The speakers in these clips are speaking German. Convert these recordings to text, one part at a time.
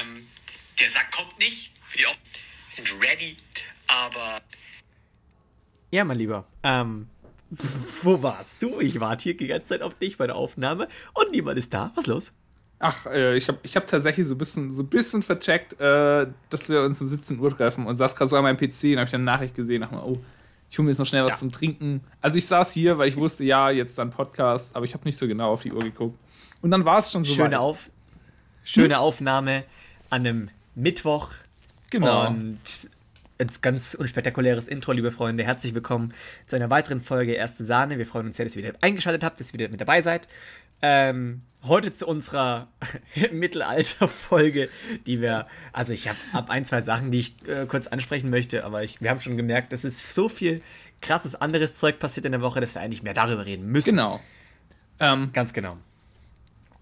Ähm, der Sack kommt nicht. Für die auch. Wir sind ready. Aber. Ja, mein Lieber. Ähm, wo warst du? Ich warte hier die ganze Zeit auf dich bei der Aufnahme und niemand ist da. Was ist los? Ach, äh, ich habe ich hab tatsächlich so ein bisschen, so ein bisschen vercheckt, äh, dass wir uns um 17 Uhr treffen und saß gerade so an meinem PC und habe ich eine Nachricht gesehen. Dachte mir, oh, ich hole mir jetzt noch schnell was ja. zum Trinken. Also ich saß hier, weil ich wusste, ja, jetzt dann Podcast, aber ich habe nicht so genau auf die Uhr geguckt. Und dann war es schon so Schöne, auf, schöne hm? Aufnahme an einem Mittwoch. Genau. Und jetzt ganz unspektakuläres Intro, liebe Freunde. Herzlich willkommen zu einer weiteren Folge Erste Sahne. Wir freuen uns sehr, dass ihr wieder eingeschaltet habt, dass ihr wieder mit dabei seid. Ähm, heute zu unserer Mittelalter-Folge, die wir, also ich habe ab ein, zwei Sachen, die ich äh, kurz ansprechen möchte, aber ich, wir haben schon gemerkt, es ist so viel krasses anderes Zeug passiert in der Woche, dass wir eigentlich mehr darüber reden müssen. Genau. Ähm, Ganz genau.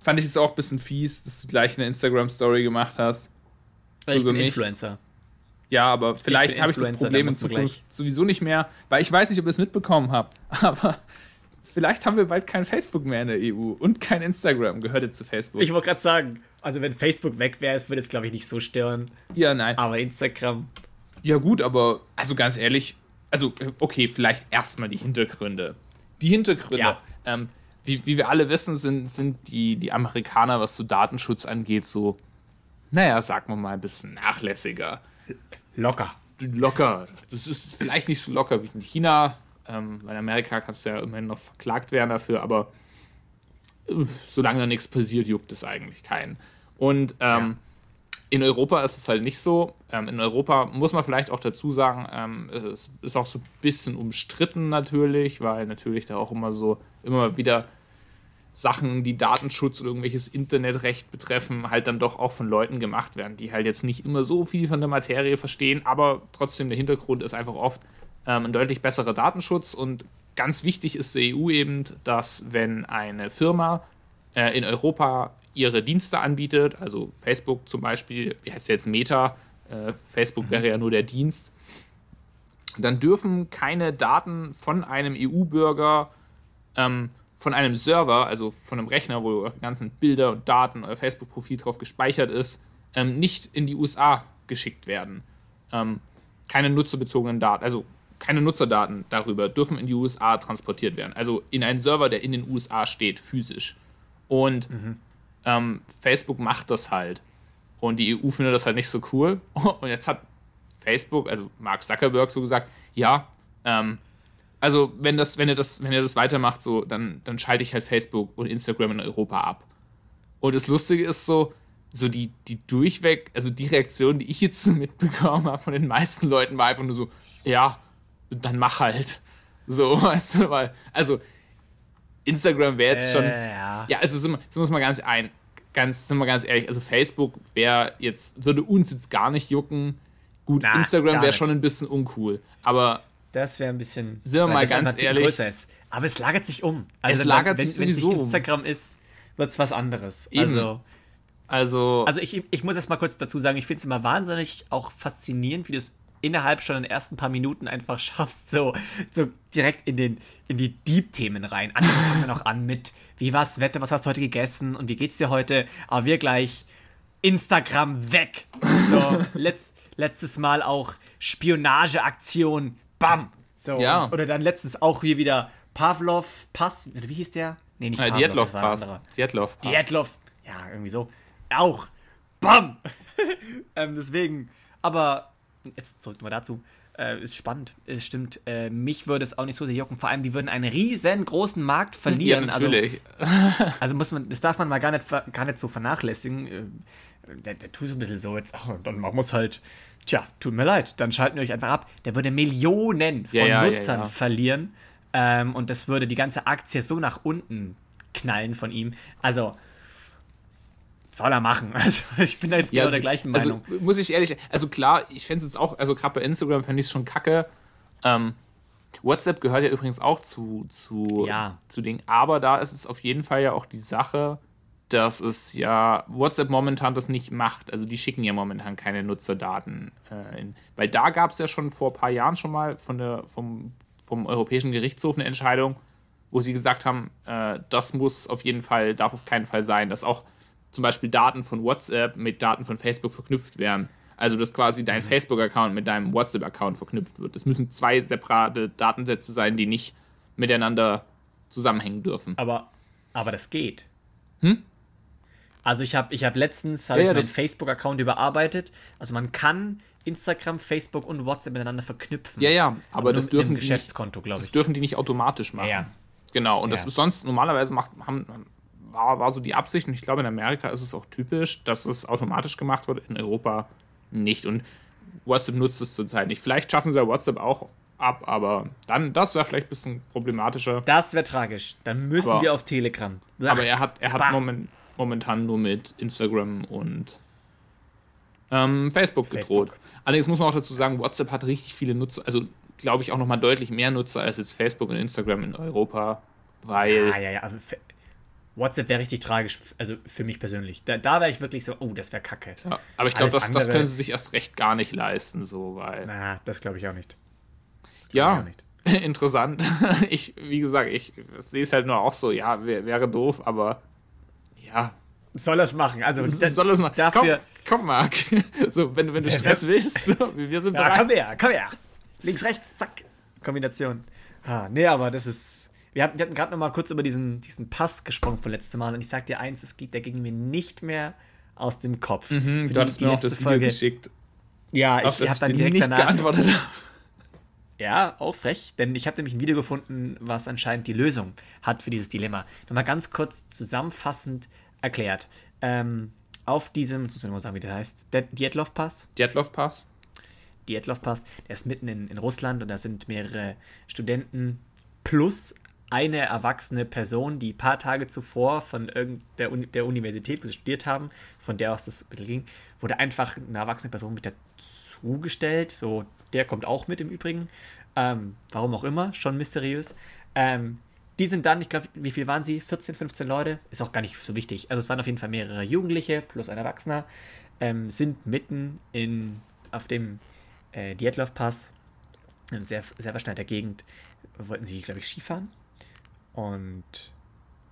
Fand ich jetzt auch ein bisschen fies, dass du gleich eine Instagram-Story gemacht hast. Weil ich bin Influencer. Ja, aber vielleicht habe ich das Problem in Zukunft sowieso nicht mehr, weil ich weiß nicht, ob ihr es mitbekommen habt, aber vielleicht haben wir bald kein Facebook mehr in der EU und kein Instagram. Gehört jetzt zu Facebook. Ich wollte gerade sagen, also wenn Facebook weg wäre, würde es, glaube ich, nicht so stören. Ja, nein. Aber Instagram. Ja, gut, aber also ganz ehrlich, also okay, vielleicht erstmal die Hintergründe. Die Hintergründe. Ja. Ähm, wie, wie wir alle wissen, sind, sind die, die Amerikaner, was so Datenschutz angeht, so, naja, sagen wir mal, ein bisschen nachlässiger. Locker. Locker. Das ist vielleicht nicht so locker wie in China, ähm, weil in Amerika kannst du ja immerhin noch verklagt werden dafür, aber äh, solange da nichts passiert, juckt es eigentlich keinen. Und ähm, ja. in Europa ist es halt nicht so. Ähm, in Europa muss man vielleicht auch dazu sagen, ähm, es ist auch so ein bisschen umstritten natürlich, weil natürlich da auch immer so immer wieder Sachen, die Datenschutz oder irgendwelches Internetrecht betreffen, halt dann doch auch von Leuten gemacht werden, die halt jetzt nicht immer so viel von der Materie verstehen, aber trotzdem der Hintergrund ist einfach oft, ähm, ein deutlich besserer Datenschutz. Und ganz wichtig ist der EU eben, dass wenn eine Firma äh, in Europa ihre Dienste anbietet, also Facebook zum Beispiel, wie heißt jetzt Meta, äh, Facebook mhm. wäre ja nur der Dienst, dann dürfen keine Daten von einem EU-Bürger ähm, von einem Server, also von einem Rechner, wo eure ganzen Bilder und Daten, euer Facebook-Profil drauf gespeichert ist, ähm, nicht in die USA geschickt werden. Ähm, keine nutzerbezogenen Daten, also keine Nutzerdaten darüber dürfen in die USA transportiert werden. Also in einen Server, der in den USA steht, physisch. Und mhm. ähm, Facebook macht das halt. Und die EU findet das halt nicht so cool. Und jetzt hat Facebook, also Mark Zuckerberg, so gesagt, ja, ähm, also wenn das, wenn ihr das, wenn ihr das weitermacht, so, dann, dann schalte ich halt Facebook und Instagram in Europa ab. Und das Lustige ist so, so die, die durchweg, also die Reaktion, die ich jetzt so mitbekommen habe von den meisten Leuten, war einfach nur so, ja, dann mach halt. So, weißt du, weil, also Instagram wäre jetzt schon. Äh, ja. ja, also so, so muss man ganz ein, ganz, sind wir ganz ehrlich, also Facebook wäre jetzt, würde uns jetzt gar nicht jucken. Gut, Na, Instagram wäre schon ein bisschen uncool, aber. Das wäre ein bisschen. Sind wir mal ganz ehrlich. Größer ist. Aber es lagert sich um. Also es lagert wenn, sich wenn, sowieso wenn es Instagram ist, wird es was anderes. Eben. Also. Also, also ich, ich muss erst mal kurz dazu sagen, ich finde es immer wahnsinnig auch faszinierend, wie du es innerhalb schon in den ersten paar Minuten einfach schaffst, so, so direkt in, den, in die Deep-Themen rein. Andere fangen dann auch an mit, wie war's Wette, was hast du heute gegessen und wie geht's dir heute? Aber wir gleich Instagram weg. So, letzt, letztes Mal auch Spionageaktion, bam. So, ja. oder dann letztens auch hier wieder Pavlov Pass, wie hieß der? Nee, nicht äh, Pavlov, Dietlov Pass. Dietlov Pass. Dietlov, ja, irgendwie so. Auch, bam. ähm, deswegen, aber jetzt zurück mal dazu. Äh, ist spannend, es stimmt. Äh, mich würde es auch nicht so sehr jucken. Vor allem, die würden einen riesengroßen Markt verlieren. Ja, natürlich. Also, also, muss man, das darf man mal gar nicht, gar nicht so vernachlässigen. Äh, der, der tut so ein bisschen so jetzt, oh, dann machen wir es halt. Tja, tut mir leid, dann schalten wir euch einfach ab. Der würde Millionen von ja, ja, Nutzern verlieren. Ähm, und das würde die ganze Aktie so nach unten knallen von ihm. Also, soll er machen. Also ich bin da jetzt ja, genau der gleichen also, Meinung. Also, muss ich ehrlich, also klar, ich fände es jetzt auch, also gerade bei Instagram fände ich es schon kacke. Ähm, WhatsApp gehört ja übrigens auch zu, zu, ja. zu Dingen, aber da ist es auf jeden Fall ja auch die Sache, dass es ja WhatsApp momentan das nicht macht. Also die schicken ja momentan keine Nutzerdaten. Äh, in, weil da gab es ja schon vor ein paar Jahren schon mal von der, vom, vom Europäischen Gerichtshof eine Entscheidung, wo sie gesagt haben, äh, das muss auf jeden Fall, darf auf keinen Fall sein, dass auch zum Beispiel Daten von WhatsApp mit Daten von Facebook verknüpft werden. Also, dass quasi dein Mhm. Facebook-Account mit deinem WhatsApp-Account verknüpft wird. Das müssen zwei separate Datensätze sein, die nicht miteinander zusammenhängen dürfen. Aber, aber das geht. Hm? Also ich habe ich hab letztens hab Ja, ich ja, meinen das- Facebook-Account überarbeitet. Also man kann Instagram, Facebook und WhatsApp miteinander verknüpfen. Ja, ja, aber das dürfen die nicht, Geschäftskonto, glaube das dürfen die nicht automatisch machen. Ja. Genau, und das Ja. ist sonst normalerweise macht, haben, war, war so die Absicht, und ich glaube, in Amerika ist es auch typisch, dass es automatisch gemacht wird, in Europa nicht. Und WhatsApp nutzt es zurzeit nicht. Vielleicht schaffen sie ja WhatsApp auch ab, aber dann, das wäre vielleicht ein bisschen problematischer. Das wäre tragisch. Dann müssen Aber- wir auf Telegram. Aber er hat, er hat moment, momentan nur mit Instagram und ähm, Facebook gedroht. Facebook. Allerdings muss man auch dazu sagen, WhatsApp hat richtig viele Nutzer, also glaube ich auch nochmal deutlich mehr Nutzer als jetzt Facebook und Instagram in Europa, weil Ja, ja, ja. Für- WhatsApp wäre richtig tragisch, also für mich persönlich. Da, da wäre ich wirklich so, oh, das wäre kacke. Ja, aber ich glaube, das, das können sie sich erst recht gar nicht leisten, so, weil. Na, das glaube ich auch nicht. ja, auch nicht. interessant. Ich, wie gesagt, ich sehe es halt nur auch so, ja, wär, wäre doof, aber ja, Soll das machen? Also, das soll es mal. Dafür. Komm, komm, Marc. So, wenn, du- wenn du Stress willst, so, wir sind Ja, bereit. komm her, komm her. Links, rechts, zack. Kombination. Ah, nee, aber das ist. Wir hatten, wir hatten gerade noch mal kurz über diesen, diesen Pass gesprochen von letztem Mal und ich sag dir eins, es geht, der ging mir nicht mehr aus dem Kopf. Mhm, Für du die- hattest die mir auch das Video geschickt, Ja, ich habe dann dir direkt nicht danach. geantwortet. Ja, auch frech, denn ich habe nämlich ein Video gefunden, was anscheinend die Lösung hat für dieses Dilemma. Nochmal ganz kurz zusammenfassend erklärt. Ähm, auf diesem, jetzt muss man mal sagen, wie der heißt, der Dietlov Pass, Djatlov Pass. Dietlov Pass, der ist mitten in, in Russland und da sind mehrere Studenten plus eine erwachsene Person, die ein paar Tage zuvor von irgendeiner Uni der Universität, wo sie studiert haben, von der aus das ein bisschen ging, wurde einfach eine erwachsene Person mit dazugestellt. So, der kommt auch mit im Übrigen. Ähm, warum auch immer, schon mysteriös. Ähm, die sind dann, ich glaube, wie viel waren sie? 14, 15 Leute? Ist auch gar nicht so wichtig. Also es waren auf jeden Fall mehrere Jugendliche plus ein Erwachsener, ähm, sind mitten in, auf dem äh, Dietlov-Pass, in sehr, sehr verschneiter Gegend, wollten sie, glaube ich, Skifahren und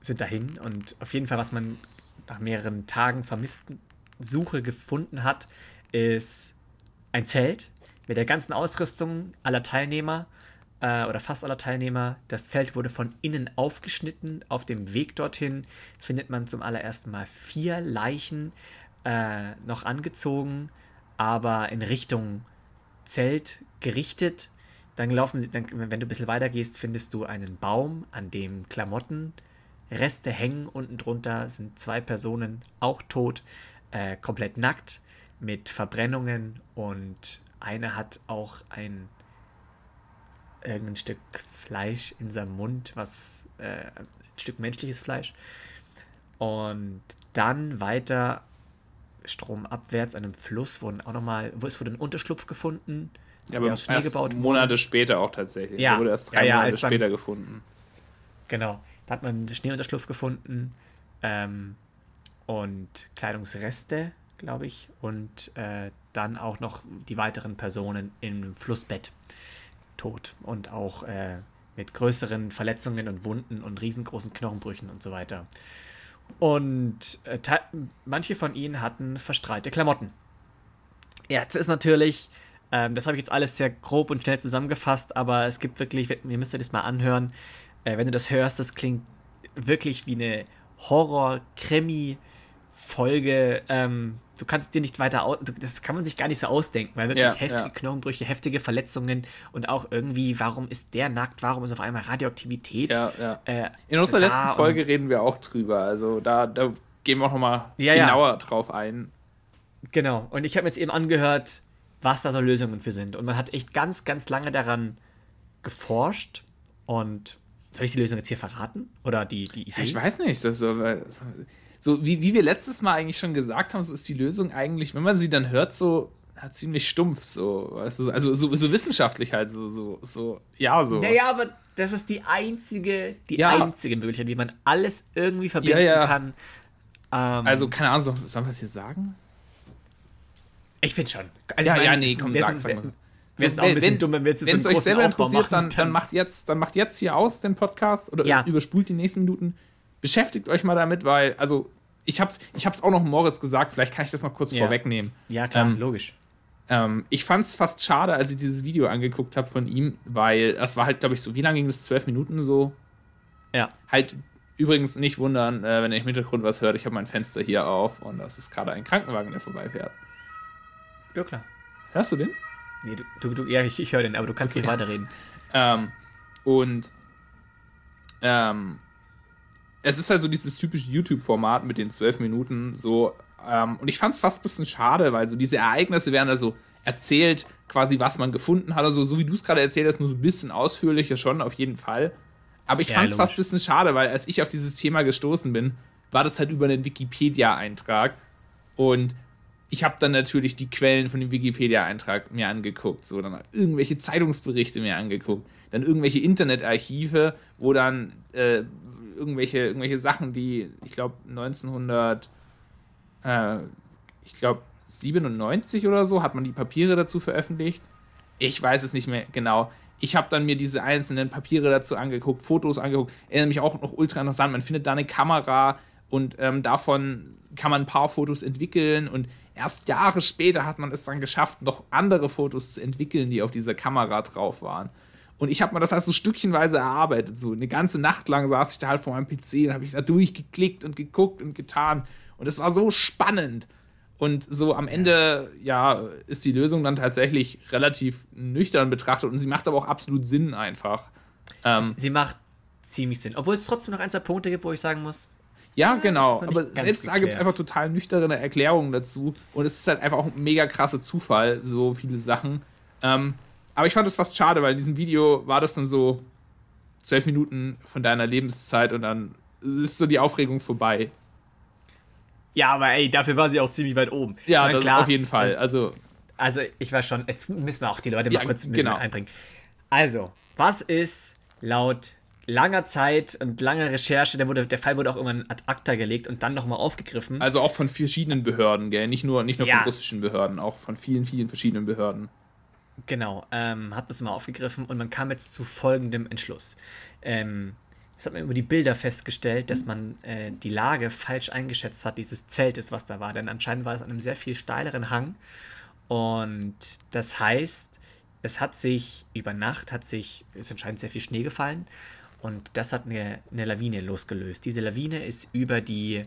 sind dahin. Und auf jeden Fall, was man nach mehreren Tagen vermissten Suche gefunden hat, ist ein Zelt mit der ganzen Ausrüstung aller Teilnehmer äh, oder fast aller Teilnehmer. Das Zelt wurde von innen aufgeschnitten. Auf dem Weg dorthin findet man zum allerersten Mal vier Leichen äh, noch angezogen, aber in Richtung Zelt gerichtet. Dann laufen sie, dann, wenn du ein bisschen weiter gehst, findest du einen Baum, an dem Klamotten, Reste hängen. Unten drunter sind zwei Personen auch tot, äh, komplett nackt, mit Verbrennungen und eine hat auch ein irgendein Stück Fleisch in seinem Mund, was äh, ein Stück menschliches Fleisch. Und dann weiter stromabwärts an einem Fluss wurden auch nochmal, wo es wurde ein Unterschlupf gefunden, Ja, der aber aus Schnee erst gebaut wurde. Monate später auch tatsächlich. Ja. Der wurde erst drei Ja, ja, Monate als dann- später gefunden. Genau. Da hat man einen Schneeunterschlupf gefunden ähm, und Kleidungsreste, glaube ich, und äh, dann auch noch die weiteren Personen im Flussbett tot und auch äh, mit größeren Verletzungen und Wunden und riesengroßen Knochenbrüchen und so weiter. Und äh, manche von ihnen hatten verstrahlte Klamotten. Jetzt ist natürlich, ähm, das habe ich jetzt alles sehr grob und schnell zusammengefasst, aber es gibt wirklich, ihr müsst euch das mal anhören, äh, wenn du das hörst, das klingt wirklich wie eine Horror-Krimi-Folge. Ähm, du kannst dir nicht weiter aus, das kann man sich gar nicht so ausdenken, weil wirklich Ja, heftige ja. Knochenbrüche, heftige Verletzungen und auch irgendwie, warum ist der nackt, warum ist auf einmal Radioaktivität? Ja, ja. Äh, In unserer letzten Folge reden wir auch drüber. Also da, da gehen wir auch nochmal Ja, genauer drauf ein. Genau. Und ich habe jetzt eben angehört, was da so Lösungen für sind. Und man hat echt ganz, ganz lange daran geforscht. Und soll ich die Lösung jetzt hier verraten? Oder die, die Idee? Ich weiß nicht. So, so, so, wie, wie wir letztes Mal eigentlich schon gesagt haben, so ist die Lösung eigentlich, wenn man sie dann hört, so ja, ziemlich stumpf. So, weißt du, also so, so wissenschaftlich halt, so, so, so, ja, so. Naja, aber das ist die einzige, die Ja. einzige Möglichkeit, wie man alles irgendwie verbinden Ja, kann. Ähm, Also, keine Ahnung, so, sollen wir es hier sagen? ich finde schon. Also, Ja, ich ja, meine, nee, es- komm, es sag, sag mal. Wäre es auch ein bisschen dumm, wenn wir jetzt Wenn es euch selber Aufbau interessiert, dann, machen, dann macht jetzt, dann macht jetzt hier aus den Podcast oder überspult die nächsten Minuten. Beschäftigt euch mal damit, weil, also ich habe es ich hab's auch noch Moritz gesagt, vielleicht kann ich das noch kurz Ja. vorwegnehmen. Ja, klar, Ähm, logisch. Ähm, ich fand es fast schade, als ich dieses Video angeguckt habe von ihm, weil das war halt, glaube ich, so, wie lange ging das? Zwölf Minuten so? Ja. Halt übrigens nicht wundern, äh, wenn ihr im Hintergrund was hört. Ich habe mein Fenster hier auf und das ist gerade ein Krankenwagen, der vorbeifährt. Ja, klar. Hörst du den? Nee, du, du, du, ja, ich, ich höre den, aber du kannst Okay. nicht weiterreden. Ähm, und ähm, es ist halt so dieses typische YouTube-Format mit den zwölf Minuten so. Ähm, und ich fand es fast ein bisschen schade, weil so diese Ereignisse werden also erzählt, quasi was man gefunden hat. Also so wie du es gerade erzählt hast, nur so ein bisschen ausführlicher schon, auf jeden Fall. Aber ich Ja, fand es fast ein bisschen schade, weil als ich auf dieses Thema gestoßen bin, war das halt über einen Wikipedia-Eintrag. Und ich habe dann natürlich die Quellen von dem Wikipedia-Eintrag mir angeguckt, so dann irgendwelche Zeitungsberichte mir angeguckt, dann irgendwelche Internetarchive, wo dann äh, irgendwelche, irgendwelche Sachen, die, ich glaube, 1900, äh, ich glaube, 97 oder so, hat man die Papiere dazu veröffentlicht. Ich weiß es nicht mehr genau. Ich habe dann mir diese einzelnen Papiere dazu angeguckt, Fotos angeguckt. Erinnere mich auch noch ultra interessant. Man findet da eine Kamera und ähm, davon kann man ein paar Fotos entwickeln und erst Jahre später hat man es dann geschafft, noch andere Fotos zu entwickeln, die auf dieser Kamera drauf waren. Und ich habe mir das halt so stückchenweise erarbeitet. So eine ganze Nacht lang saß ich da halt vor meinem PC und habe ich da durchgeklickt und geguckt und getan. Und es war so spannend. Und so am Ende, ja, ist die Lösung dann tatsächlich relativ nüchtern betrachtet und sie macht aber auch absolut Sinn einfach. Ähm, Sie macht ziemlich Sinn. Obwohl es trotzdem noch ein, zwei Punkte gibt, wo ich sagen muss, ja, genau. Aber selbst da gibt es geklärt. einfach total nüchterne Erklärungen dazu. Und es ist halt einfach auch ein mega krasser Zufall, so viele Sachen. Ähm, aber ich fand es fast schade, weil in diesem Video war das dann so zwölf Minuten von deiner Lebenszeit und dann ist so die Aufregung vorbei. ja, aber ey, dafür war sie auch ziemlich weit oben. Ja, meine, das auf jeden Fall. das- Also, Also, ich weiß schon, jetzt müssen wir auch die Leute mal Ja, kurz ein bisschen genau. einbringen. Also, was ist laut langer Zeit und langer Recherche, der, wurde, der Fall wurde auch irgendwann ad acta gelegt und dann nochmal aufgegriffen. also auch von verschiedenen Behörden, gell? Nicht nur, nicht nur Ja. von russischen Behörden, auch von vielen, vielen verschiedenen Behörden. Genau, ähm, hat das mal aufgegriffen und man kam jetzt zu folgendem Entschluss. Ähm, das hat man über die Bilder festgestellt, dass man äh, die Lage falsch eingeschätzt hat, dieses Zeltes, was da war. Denn anscheinend war es an einem sehr viel steileren Hang. Und das heißt, es hat sich über Nacht, hat sich, ist anscheinend sehr viel Schnee gefallen. Und das hat eine, eine Lawine losgelöst. Diese Lawine ist über die,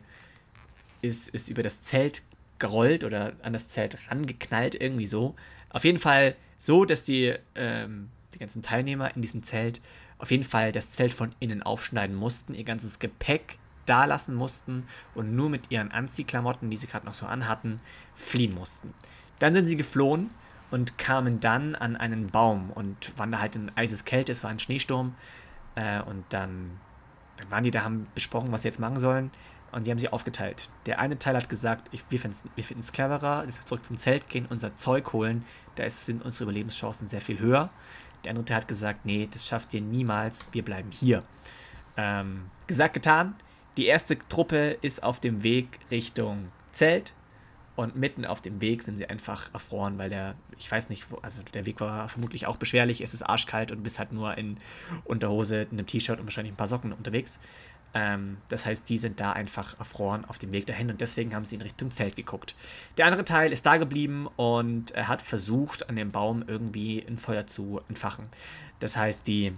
ist, ist über das Zelt gerollt oder an das Zelt rangeknallt, irgendwie so. Auf jeden Fall so, dass die, ähm, die ganzen Teilnehmer in diesem Zelt auf jeden Fall das Zelt von innen aufschneiden mussten, ihr ganzes Gepäck da lassen mussten und nur mit ihren Anziehklamotten, die sie gerade noch so anhatten, fliehen mussten. Dann sind sie geflohen und kamen dann an einen Baum und waren da halt in eises Kälte, es war ein Schneesturm äh, und dann dann waren die da, haben besprochen, was sie jetzt machen sollen. Und die haben sie aufgeteilt. Der eine Teil hat gesagt, ich, wir finden es cleverer, dass wir zurück zum Zelt gehen, unser Zeug holen. Da ist, sind unsere Überlebenschancen sehr viel höher. Der andere Teil hat gesagt, nee, das schafft ihr niemals, wir bleiben hier. Ähm, gesagt, getan. Die erste Truppe ist auf dem Weg Richtung Zelt. Und mitten auf dem Weg sind sie einfach erfroren, weil der, ich weiß nicht, also der Weg war vermutlich auch beschwerlich. Es ist arschkalt und bist halt nur in Unterhose, in einem T-Shirt und wahrscheinlich ein paar Socken unterwegs. Ähm, das heißt, die sind da einfach erfroren auf dem Weg dahin und deswegen haben sie in Richtung Zelt geguckt. Der andere Teil ist da geblieben und er hat versucht, an dem Baum irgendwie ein Feuer zu entfachen. Das heißt, die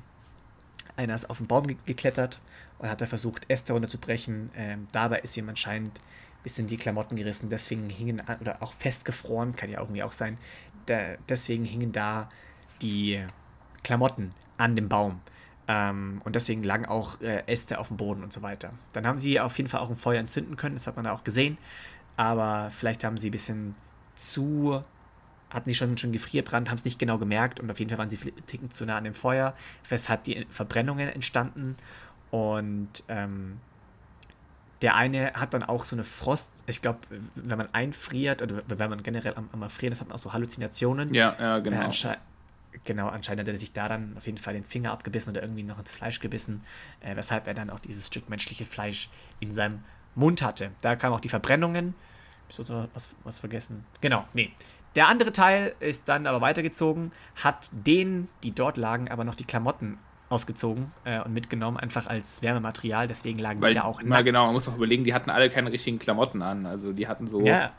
einer ist auf den Baum ge geklettert und hat da versucht, Äste runterzubrechen. Ähm, dabei ist ihm anscheinend ein bisschen die Klamotten gerissen, deswegen hingen, an- oder auch festgefroren, kann ja irgendwie auch sein. Da, deswegen hingen da die Klamotten an dem Baum. Ähm, und deswegen lagen auch äh, Äste auf dem Boden und so weiter. Dann haben sie auf jeden Fall auch ein Feuer entzünden können, das hat man da auch gesehen. Aber vielleicht haben sie ein bisschen zu hatten sie schon, schon Gefrierbrand, haben es nicht genau gemerkt und auf jeden Fall waren sie ticken zu nah an dem Feuer, weshalb die Verbrennungen entstanden. Und ähm, der eine hat dann auch so eine Frost, ich glaube, wenn man einfriert oder wenn man generell am, am Erfrieren ist, hat man auch so Halluzinationen. Ja, ja, Äh, genau. ansche genau, anscheinend hat er sich da dann auf jeden Fall den Finger abgebissen oder irgendwie noch ins Fleisch gebissen, äh, weshalb er dann auch dieses Stück menschliche Fleisch in seinem Mund hatte. Da kamen auch die Verbrennungen. Hab ich so was, was vergessen? Genau, nee. Der andere Teil ist dann aber weitergezogen, hat denen, die dort lagen, aber noch die Klamotten ausgezogen äh, und mitgenommen, einfach als Wärmematerial. Deswegen lagen Weil, die da auch na, genau, man muss auch überlegen, die hatten alle keine richtigen Klamotten an. Also die hatten so. Ja,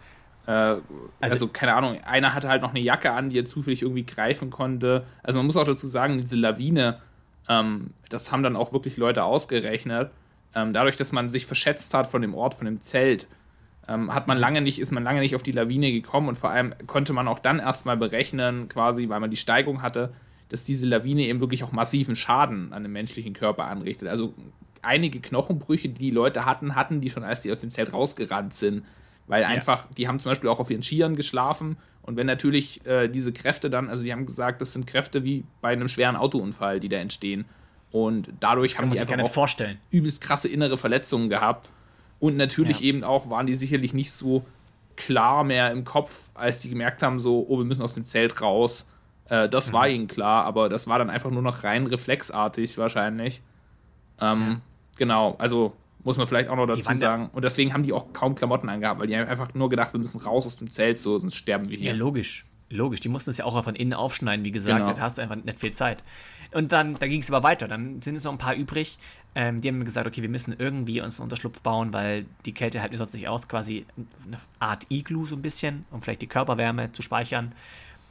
Äh, also, keine Ahnung, einer hatte halt noch eine Jacke an, die er zufällig irgendwie greifen konnte. Also man muss auch dazu sagen, diese Lawine, ähm, das haben dann auch wirklich Leute ausgerechnet. Ähm, dadurch, dass man sich verschätzt hat von dem Ort, von dem Zelt, ähm, hat man lange nicht, ist man lange nicht auf die Lawine gekommen und vor allem konnte man auch dann erstmal berechnen, quasi, weil man die Steigung hatte, dass diese Lawine eben wirklich auch massiven Schaden an dem menschlichen Körper anrichtet. Also einige Knochenbrüche, die die Leute hatten, hatten die schon, als die aus dem Zelt rausgerannt sind. Weil einfach, die haben zum Beispiel auch auf ihren Skiern geschlafen und wenn natürlich äh, diese Kräfte dann, also die haben gesagt, das sind Kräfte wie bei einem schweren Autounfall, die da entstehen. Und dadurch haben die einfach auch vorstellen. übelst krasse innere Verletzungen gehabt. Und natürlich Ja. eben auch waren die sicherlich nicht so klar mehr im Kopf, als die gemerkt haben, so, oh, wir müssen aus dem Zelt raus. Äh, das Mhm. war ihnen klar, aber das war dann einfach nur noch rein reflexartig wahrscheinlich. Ähm, Genau, also muss man vielleicht auch noch dazu sagen. Und deswegen haben die auch kaum Klamotten angehabt, weil die haben einfach nur gedacht, wir müssen raus aus dem Zelt, so, sonst sterben wir Ja, hier. logisch. Logisch. Die mussten es ja auch von innen aufschneiden, wie gesagt. Genau. Da hast du einfach nicht viel Zeit. Und dann, da ging es aber weiter. Dann sind es noch ein paar übrig. Ähm, die haben gesagt, okay, wir müssen irgendwie uns einen Unterschlupf bauen, weil die Kälte hält mir sonst nicht aus. Quasi eine Art Igloo so ein bisschen, um vielleicht die Körperwärme zu speichern.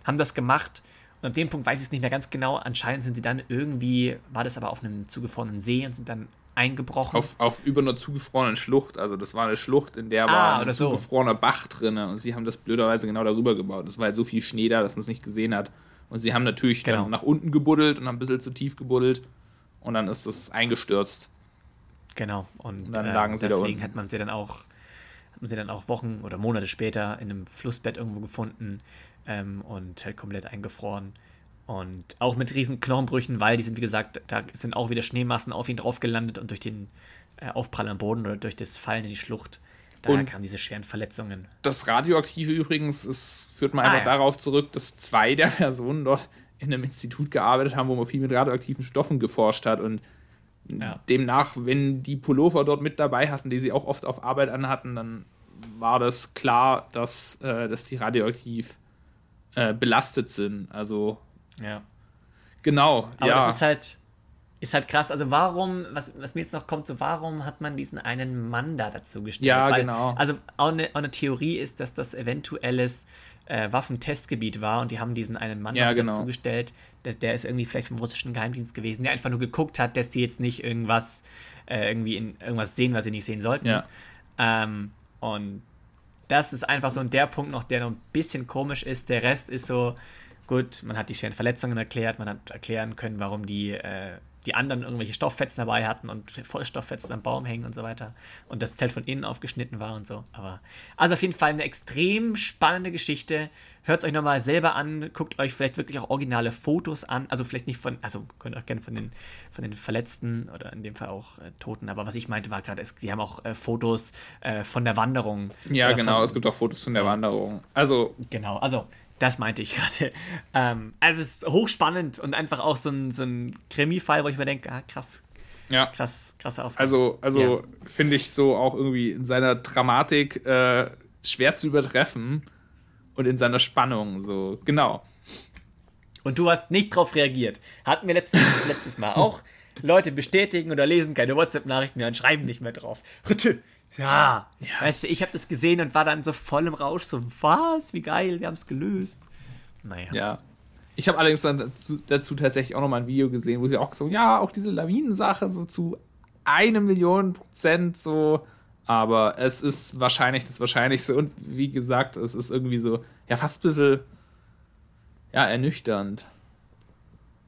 Haben das gemacht. Und an dem Punkt weiß ich es nicht mehr ganz genau. Anscheinend sind sie dann irgendwie, war das aber auf einem zugefrorenen See und sind dann eingebrochen. Auf, auf über einer zugefrorenen Schlucht. Also das war eine Schlucht, in der Ah, war ein so. zugefrorener Bach drin. Und sie haben das blöderweise genau darüber gebaut. Es war halt so viel Schnee da, dass man es nicht gesehen hat. Und sie haben natürlich Genau. nach unten gebuddelt und haben ein bisschen zu tief gebuddelt. Und dann ist es eingestürzt. Genau. Und, Und dann äh, lagen sie da deswegen unten. hat man sie dann auch, hat man sie dann auch Wochen oder Monate später in einem Flussbett irgendwo gefunden ähm, und halt komplett eingefroren. Und auch mit riesen Knochenbrüchen, weil die sind, wie gesagt, da sind auch wieder Schneemassen auf ihn drauf gelandet und durch den äh, Aufprall am Boden oder durch das Fallen in die Schlucht, daher Und- kamen diese schweren Verletzungen. Das Radioaktive übrigens, es führt man Ah, einfach ja. darauf zurück, dass zwei der Personen dort in einem Institut gearbeitet haben, wo man viel mit radioaktiven Stoffen geforscht hat. Und Ja. demnach, wenn die Pullover dort mit dabei hatten, die sie auch oft auf Arbeit anhatten, dann war das klar, dass, äh, dass die radioaktiv äh, belastet sind. Also Ja. genau, Aber ja. das ist halt, ist halt krass. Also warum, was, was mir jetzt noch kommt, so warum hat man diesen einen Mann da dazu gestellt? Ja, genau. Also auch eine, auch eine Theorie ist, dass das eventuelles äh, Waffentestgebiet war und die haben diesen einen Mann Ja, genau. dazu gestellt. Der, der ist irgendwie vielleicht vom russischen Geheimdienst gewesen, der einfach nur geguckt hat, dass sie jetzt nicht irgendwas äh, irgendwie in irgendwas sehen, was sie nicht sehen sollten. Ja. Ähm, und das ist einfach so der Punkt noch, der noch ein bisschen komisch ist. Der Rest ist so, gut, man hat die schweren Verletzungen erklärt, man hat erklären können, warum die, äh, die anderen irgendwelche Stofffetzen dabei hatten und Vollstofffetzen am Baum hängen und so weiter. Und das Zelt von innen aufgeschnitten war und so. Aber also auf jeden Fall eine extrem spannende Geschichte. Hört es euch nochmal selber an, guckt euch vielleicht wirklich auch originale Fotos an. Also vielleicht nicht von, also könnt ihr auch gerne von den, von den Verletzten oder in dem Fall auch äh, Toten. Aber was ich meinte war gerade, die haben auch äh, Fotos äh, von der Wanderung. ja, Oder genau, von- es gibt auch Fotos von der so. Wanderung. Also, Genau, also das meinte ich gerade. Ähm, also es ist hochspannend und einfach auch so ein, so ein Krimi-Fall, wo ich mir denke, ah, krass, ja. krass, krasse Ausgabe. Also, also Ja. finde ich so auch irgendwie in seiner Dramatik äh, schwer zu übertreffen und in seiner Spannung so. Genau. Und du hast nicht drauf reagiert. Hatten wir letztes, letztes Mal auch. Leute bestätigen oder lesen keine WhatsApp-Nachrichten mehr und schreiben nicht mehr drauf. Ja, weißt du, ich habe das gesehen und war dann so voll im Rausch, so, was, wie geil, wir haben es gelöst. Naja. Ja. Ich habe allerdings dann dazu, dazu tatsächlich auch nochmal ein Video gesehen, wo sie auch so, ja, auch diese Lawinensache so zu eine Million Prozent so. Aber es ist wahrscheinlich das Wahrscheinlichste. Und wie gesagt, es ist irgendwie so, ja, fast ein bisschen, ja, ernüchternd.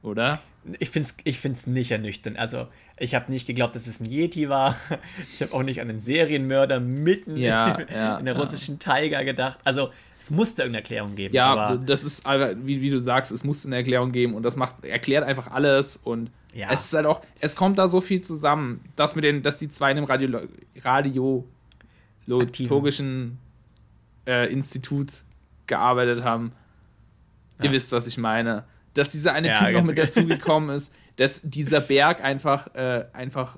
Oder? Ich finde es ich find's nicht ernüchternd. Also, ich habe nicht geglaubt, dass es ein Yeti war. Ich habe auch nicht an einen Serienmörder mitten Ja, ja, in der ja. russischen Taiga gedacht. Also, es musste irgendeine Erklärung geben. Ja, das ist, wie, wie du sagst, es muss eine Erklärung geben und das macht, erklärt einfach alles und Ja. es ist halt auch, es kommt da so viel zusammen, dass mit den, dass die zwei in dem Radio, radiologischen äh, Institut gearbeitet haben. Ihr wisst, was ich meine. Dass dieser eine Ja, Typ noch mit dazugekommen ist, dass dieser Berg einfach, äh, einfach,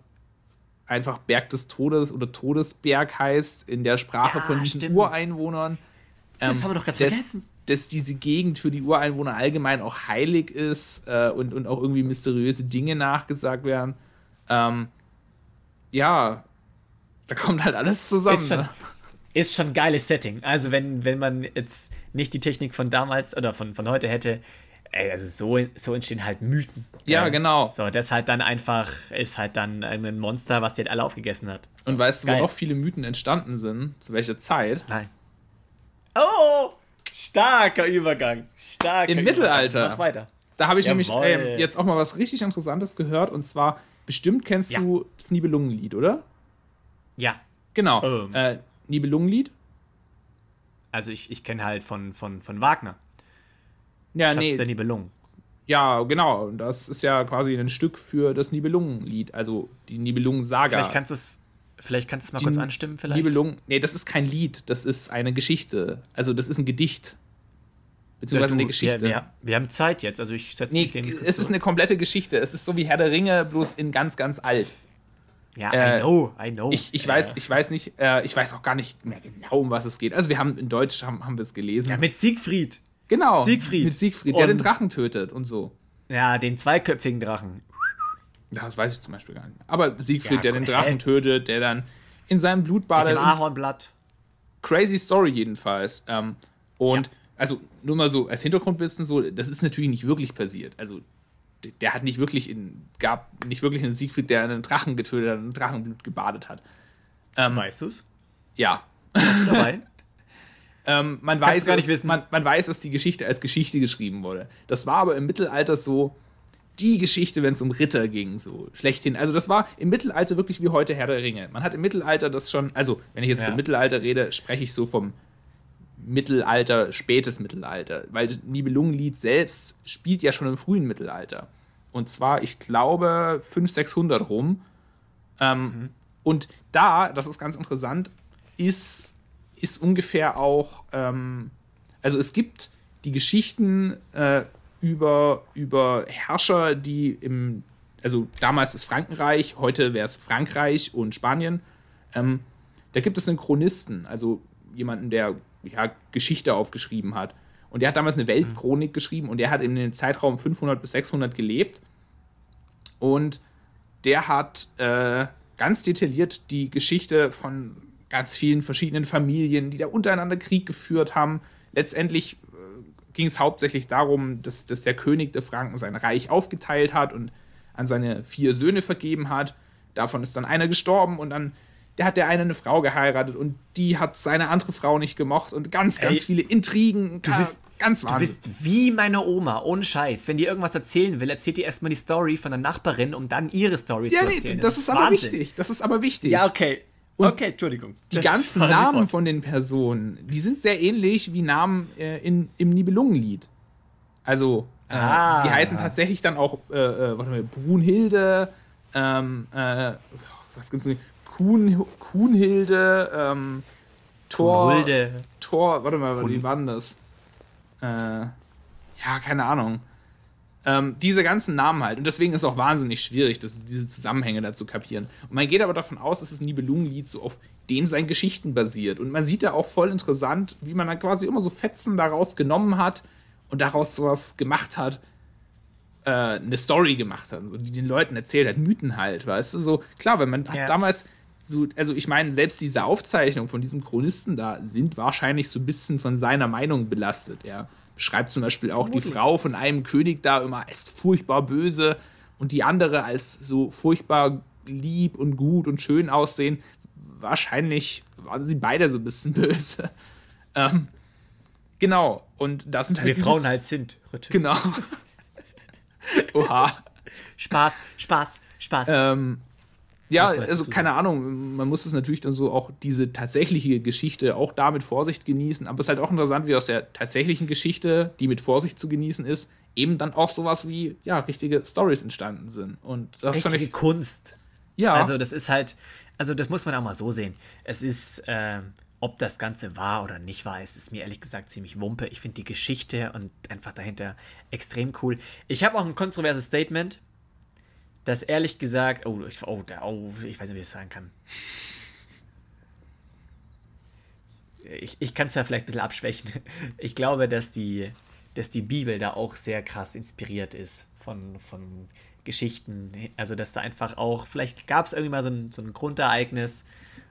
einfach Berg des Todes oder Todesberg heißt in der Sprache Ja, von diesen stimmt. Ureinwohnern. das Ähm, haben wir doch ganz das- vergessen. dass diese Gegend für die Ureinwohner allgemein auch heilig ist äh, und, und auch irgendwie mysteriöse Dinge nachgesagt werden. Ähm, ja, da kommt halt alles zusammen. Ist schon, ne? ist schon ein geiles Setting. Also, wenn, wenn man jetzt nicht die Technik von damals oder von, von heute hätte, ey, also so, so entstehen halt Mythen. Ja, Äh, genau. So, das halt dann einfach, ist halt dann ein Monster, was die halt alle aufgegessen hat. Und weißt du, wo noch viele Mythen entstanden sind? Zu welcher Zeit? Nein. Oh! Starker Übergang. Starker Im Übergang. Mittelalter. Mach weiter. Da habe ich nämlich Jawohl. ähm, jetzt auch mal was richtig Interessantes gehört. Und zwar, bestimmt kennst Ja. du das Nibelungenlied, oder? Ja. Genau. Ähm. Äh, Nibelungenlied? Also ich, ich kenne halt von, von, von Wagner. Ja, Schatz nee. der Nibelungen. Ja, genau. Und Das ist ja quasi ein Stück für das Nibelungenlied, also die Nibelungen-Saga. Vielleicht kannst du es vielleicht kannst du es mal Die kurz anstimmen, vielleicht. Nibelungen. Nee, das ist kein Lied, das ist eine Geschichte. Also, das ist ein Gedicht. Beziehungsweise Ja, du, eine Geschichte. Wir, wir, wir haben Zeit jetzt, also ich setze Nee, mich es ist eine komplette Geschichte. Es ist so wie Herr der Ringe, bloß in ganz, ganz alt. Ja, äh, I know, I know. Ich, ich, Äh, weiß, ich weiß nicht, äh, ich weiß auch gar nicht mehr genau, um was es geht. Also wir haben in Deutsch haben, haben wir es gelesen. Ja, mit Siegfried. Genau. Siegfried. Mit Siegfried, der Und- den Drachen tötet und so. Ja, den zweiköpfigen Drachen. Das weiß ich zum Beispiel gar nicht. mehr. Aber Siegfried, Ja, der den? Drachen tötet, der dann in seinem Blut Mit badet. dem Ahornblatt. Crazy Story jedenfalls. Ähm, und Ja. also nur mal so als Hintergrundwissen so, das ist natürlich nicht wirklich passiert. Also der hat nicht wirklich in, gab nicht wirklich einen Siegfried, der einen Drachen getötet hat, und Drachenblut gebadet hat. Ähm, Weißt du's? ja. Dabei? Ähm, man, Kannst weiß gar nicht es, wissen. Man, man weiß, dass die Geschichte als Geschichte geschrieben wurde. Das war aber im Mittelalter so die Geschichte, wenn es um Ritter ging, so schlechthin. Also das war im Mittelalter wirklich wie heute Herr der Ringe. Man hat im Mittelalter das schon, also wenn ich jetzt Ja. vom Mittelalter rede, spreche ich so vom Mittelalter, spätes Mittelalter, weil das Nibelungenlied selbst spielt ja schon im frühen Mittelalter. Und zwar, ich glaube, 500, 600 rum. Ähm, Und da, das ist ganz interessant, ist, ist ungefähr auch, ähm, also es gibt die Geschichten äh, über, über Herrscher, die im, also damals das Frankenreich, heute wäre es Frankreich und Spanien. Ähm, da gibt es einen Chronisten, also jemanden, der ja, Geschichte aufgeschrieben hat. Und der hat damals eine Weltchronik geschrieben und der hat in dem Zeitraum 500 bis 600 gelebt. Und der hat äh, ganz detailliert die Geschichte von ganz vielen verschiedenen Familien, die da untereinander Krieg geführt haben. Letztendlich äh, ging es hauptsächlich darum, dass, dass der König der Franken sein Reich aufgeteilt hat und an seine vier Söhne vergeben hat. Davon ist dann einer gestorben und dann der hat der eine eine Frau geheiratet und die hat seine andere Frau nicht gemocht und ganz, ganz Ey, viele Intrigen. Du bist, ganz du Wahnsinn. bist wie meine Oma, ohne Scheiß. Wenn die irgendwas erzählen will, erzählt die erstmal die Story von der Nachbarin, um dann ihre Story ja, zu nee, erzählen. das ist aber Wahnsinn. wichtig. Das ist aber wichtig. Ja, okay. Und okay, Entschuldigung. Die ganzen Namen fort. von den Personen, die sind sehr ähnlich wie Namen äh, in, im Nibelungenlied. Also, äh, Ah. die heißen tatsächlich dann auch, äh, äh, warte mal, Brunhilde, ähm, äh, was gibt's denn? Kuhn, Kuhnhilde, ähm, Thor. Thor, warte mal, Kun- wie war denn das? Äh, ja, keine Ahnung. Ähm, diese ganzen Namen halt. Und deswegen ist es auch wahnsinnig schwierig, das, diese Zusammenhänge da zu kapieren. Und man geht aber davon aus, dass das Nibelungenlied so auf den seinen Geschichten basiert. Und man sieht da auch voll interessant, wie man dann quasi immer so Fetzen daraus genommen hat und daraus sowas gemacht hat, äh, eine Story gemacht hat, so, die den Leuten erzählt hat, Mythen halt, weißt du, so, klar, wenn man hat Ja. damals so, also ich meine, selbst diese Aufzeichnung von diesem Chronisten da sind wahrscheinlich so ein bisschen von seiner Meinung belastet. Er beschreibt zum Beispiel auch die Vermutlich. Frau von einem König da immer als furchtbar böse und die andere als so furchtbar lieb und gut und schön aussehen. Wahrscheinlich waren sie beide so ein bisschen böse. Ähm, genau, und das sind Wir halt Frauen dieses- halt sind. Rütte. Genau. Oha. Spaß, Spaß, Spaß. Ähm, ja, also keine Ahnung, man muss es natürlich dann so auch diese tatsächliche Geschichte auch da mit Vorsicht genießen, aber es ist halt auch interessant, wie aus der tatsächlichen Geschichte, die mit Vorsicht zu genießen ist, eben dann auch sowas wie, ja, richtige Stories entstanden sind. Und das Richtige ich, Kunst. ja, Also das ist halt, also das muss man auch mal so sehen. Es ist, ähm, ob das Ganze wahr oder nicht wahr ist, ist mir ehrlich gesagt ziemlich wumpe. Ich finde die Geschichte und einfach dahinter extrem cool. Ich habe auch ein kontroverses Statement, das ehrlich gesagt, oh, ich, oh, oh, ich weiß nicht, wie ich es sagen kann. ich, ich kann es ja vielleicht ein bisschen abschwächen. Ich glaube, dass die, dass die Bibel da auch sehr krass inspiriert ist von, von Geschichten. Also, dass da einfach auch, vielleicht gab es irgendwie mal so ein, so ein Grundereignis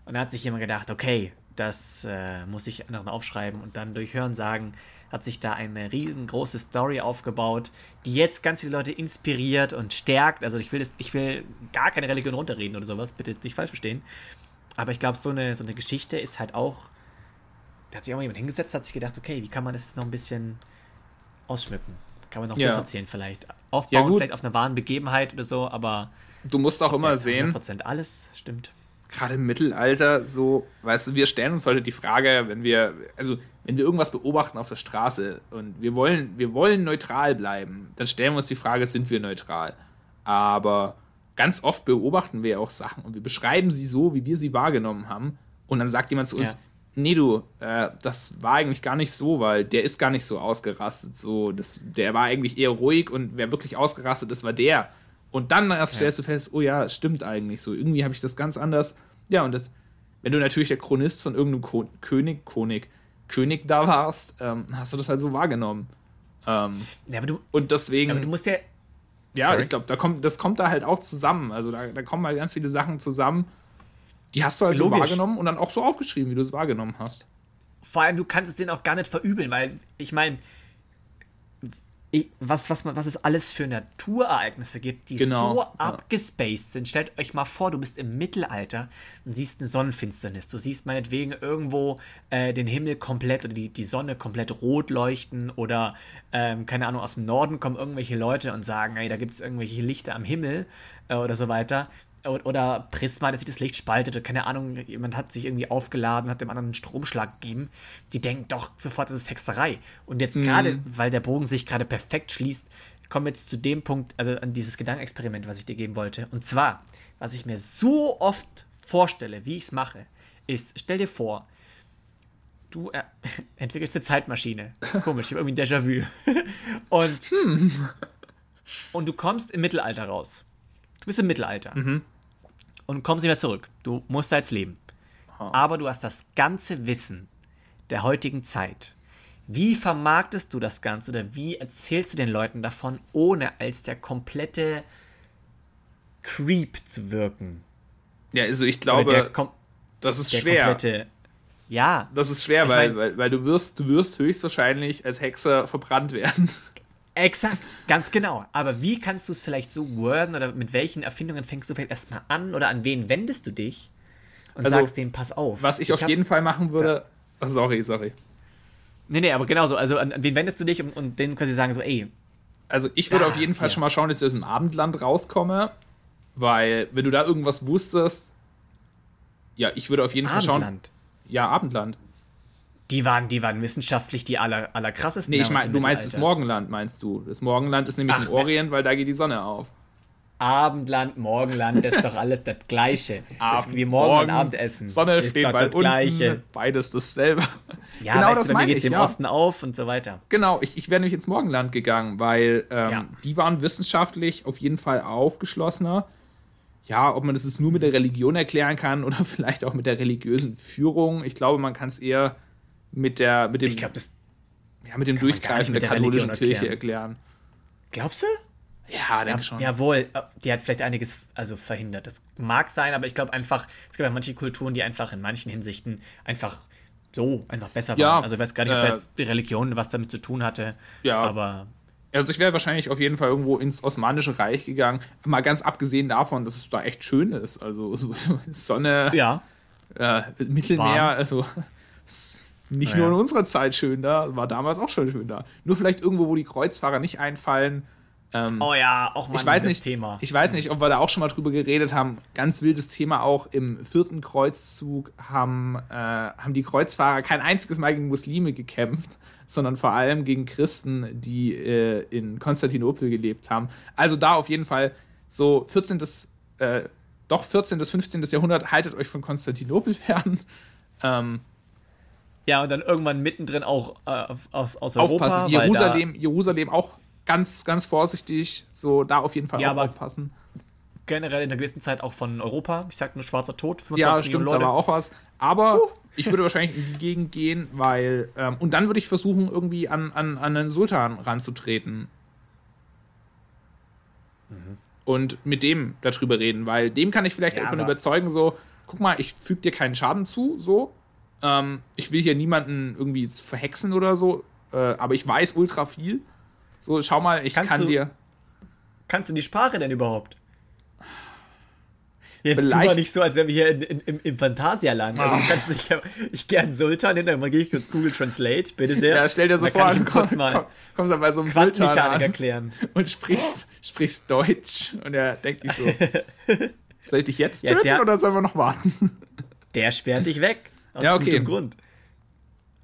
und da hat sich jemand gedacht, okay, das äh, muss ich mal aufschreiben und dann durch Hören sagen, hat sich da eine riesengroße Story aufgebaut, die jetzt ganz viele Leute inspiriert und stärkt. Also ich will, das, ich will gar keine Religion runterreden oder sowas, bitte nicht falsch verstehen. Aber ich glaube, so eine, so eine Geschichte ist halt auch. Da hat sich auch jemand hingesetzt, hat sich gedacht, okay, wie kann man das noch ein bisschen ausschmücken? Kann man noch Ja. das erzählen vielleicht? Aufbauen, Ja, vielleicht auf einer wahren Begebenheit oder so, aber Du musst auch immer sehen, 100% alles, stimmt. Gerade im Mittelalter so, weißt du, wir stellen uns heute die Frage, wenn wir, also wenn wir irgendwas beobachten auf der Straße und wir wollen, wir wollen neutral bleiben, dann stellen wir uns die Frage, sind wir neutral? Aber ganz oft beobachten wir auch Sachen und wir beschreiben sie so, wie wir sie wahrgenommen haben. Und dann sagt jemand zu uns, Ja. nee du, äh, das war eigentlich gar nicht so, weil der ist gar nicht so ausgerastet. So, das, der war eigentlich eher ruhig und wer wirklich ausgerastet ist, war der. Und dann erst stellst du fest, oh ja, stimmt eigentlich so. Irgendwie habe ich das ganz anders. Ja, und das, wenn du natürlich der Chronist von irgendeinem Ko König, König, König da warst, ähm, hast du das halt so wahrgenommen. Ähm, Ja, aber du, und deswegen, aber du musst ja. ja, Sorry. ich glaube, da kommt, das kommt da halt auch zusammen. Also da, da kommen halt ganz viele Sachen zusammen. Die hast du halt so Logisch. wahrgenommen und dann auch so aufgeschrieben, wie du es wahrgenommen hast. Vor allem, du kannst es denen auch gar nicht verübeln, weil ich meine, was, was, was es alles für Naturereignisse gibt, die Genau, so ja. abgespaced sind. Stellt euch mal vor, du bist im Mittelalter und siehst eine Sonnenfinsternis. Du siehst meinetwegen irgendwo äh, den Himmel komplett oder die, die Sonne komplett rot leuchten oder, ähm, keine Ahnung, aus dem Norden kommen irgendwelche Leute und sagen, ey, da gibt es irgendwelche Lichter am Himmel äh, oder so weiter. Oder Prisma, dass sich das Licht spaltet, oder keine Ahnung, jemand hat sich irgendwie aufgeladen, hat dem anderen einen Stromschlag gegeben. Die denken doch sofort, das ist Hexerei. Und jetzt gerade, weil der Bogen sich gerade perfekt schließt, kommen wir jetzt zu dem Punkt, also an dieses Gedankenexperiment, was ich dir geben wollte. Und zwar, was ich mir so oft vorstelle, wie ich es mache, ist, stell dir vor, du äh, entwickelst eine Zeitmaschine. Komisch, ich habe irgendwie ein Déjà-vu. Und, und du kommst im Mittelalter raus. Du bist im Mittelalter. Und kommst nicht mehr zurück. Du musst da jetzt leben. Aber du hast das ganze Wissen der heutigen Zeit. Wie vermarktest du das Ganze oder wie erzählst du den Leuten davon, ohne als der komplette Creep zu wirken? Ja, also ich glaube, das ist schwer. Ja, Das ist schwer, Ich weil, mein- weil, weil du wirst, du wirst höchstwahrscheinlich als Hexer verbrannt werden. Exakt, ganz genau. Aber wie kannst du es vielleicht so worden oder mit welchen Erfindungen fängst du vielleicht erstmal an oder an wen wendest du dich und Also, sagst denen, pass auf. Was ich, auf hab- jeden Fall machen würde. Ach, sorry, sorry. Nee, nee, aber genauso. Also an, an wen wendest du dich und, und denen quasi sagen so, ey, Also ich würde Da, auf jeden Fall hier. schon mal schauen, dass ich aus dem Abendland rauskomme, weil wenn du da irgendwas wusstest, ja, ich würde auf jeden Fall schauen. Abendland. Ja, Abendland. Die waren, die waren wissenschaftlich die aller, aller krassesten. Nee, ich im du meinst das. Morgenland, meinst du? Das Morgenland ist nämlich Ach, im Orient, weil da geht die Sonne auf. Abendland, Morgenland, das ist doch alles das Gleiche. das ist Abend, wie Morgen, und Morgen, Abendessen. Sonne ist steht bald das unten, Gleiche. beides dasselbe. Ja, genau weißt das du, mir meine geht's ich, im ja. Osten auf und so weiter. Genau, ich, ich wäre nämlich ins Morgenland gegangen, weil ähm, Ja. die waren wissenschaftlich auf jeden Fall aufgeschlossener. Ja, ob man das jetzt nur mit der Religion erklären kann oder vielleicht auch mit der religiösen Führung. Ich glaube, man kann es eher mit der mit dem, Ich glaube, das. ja, mit dem Durchgreifen mit der der katholischen Religion Kirche erklären. erklären. Glaubst du? Ja, denke schon. Jawohl, die hat vielleicht einiges also verhindert. Das mag sein, aber ich glaube einfach, es gibt ja manche Kulturen, die einfach in manchen Hinsichten einfach so einfach besser waren. Ja, also ich weiß gar nicht, ob äh, jetzt die Religion was damit zu tun hatte. Ja. Aber Also ich wäre wahrscheinlich auf jeden Fall irgendwo ins Osmanische Reich gegangen. Mal ganz abgesehen davon, dass es da echt schön ist. Also so Sonne, ja, äh, Mittelmeer, Warm. also nicht Ja. nur in unserer Zeit schön da, war damals auch schon schön da. Nur vielleicht irgendwo, wo die Kreuzfahrer nicht einfallen. Ähm, oh ja, auch mal ich weiß das nicht, Thema. ich weiß nicht, ob wir da auch schon mal drüber geredet haben. Ganz wildes Thema auch im vierten Kreuzzug haben, äh, haben die Kreuzfahrer kein einziges Mal gegen Muslime gekämpft, sondern vor allem gegen Christen, die äh, in Konstantinopel gelebt haben. Also da auf jeden Fall so 14. Äh, doch 14. bis 15. Jahrhundert, haltet euch von Konstantinopel fern. Ähm, ja, und dann irgendwann mittendrin auch äh, aus, aus Europa. aufpassen. Jerusalem, Jerusalem auch ganz, ganz vorsichtig. So da auf jeden Fall Ja, aufpassen. Generell in der gewissen Zeit auch von Europa. Ich sag nur Schwarzer Tod, 25 Ja, Millionen stimmt, Leute. da war auch was. Aber Ich würde wahrscheinlich in die Gegend gehen, weil. Ähm, und dann würde ich versuchen, irgendwie an, an, an den Sultan ranzutreten. Mhm. Und mit dem darüber reden, weil dem kann ich vielleicht ja, davon überzeugen, so, guck mal, ich füge dir keinen Schaden zu, so. Ähm, ich will hier niemanden irgendwie verhexen oder so, äh, aber ich weiß ultra viel. So, schau mal, ich kannst kann du, dir. Kannst du die Sprache denn überhaupt? Jetzt Vielleicht. tu mal nicht so, als wären wir hier in, in, im, im Phantasialand. Also, du ah. kannst nicht, ich gern Sultan hin, dann gehe ich kurz Google Translate, bitte sehr. Ja, stell dir so vor, komm, kurz mal komm, kommst dann bei so einem Sultan an erklären. und sprichst, sprichst Deutsch und er denkt sich so, soll ich dich jetzt ja, töten der, oder sollen wir noch warten? Der sperrt dich weg. Aus ja, okay. gutem Grund.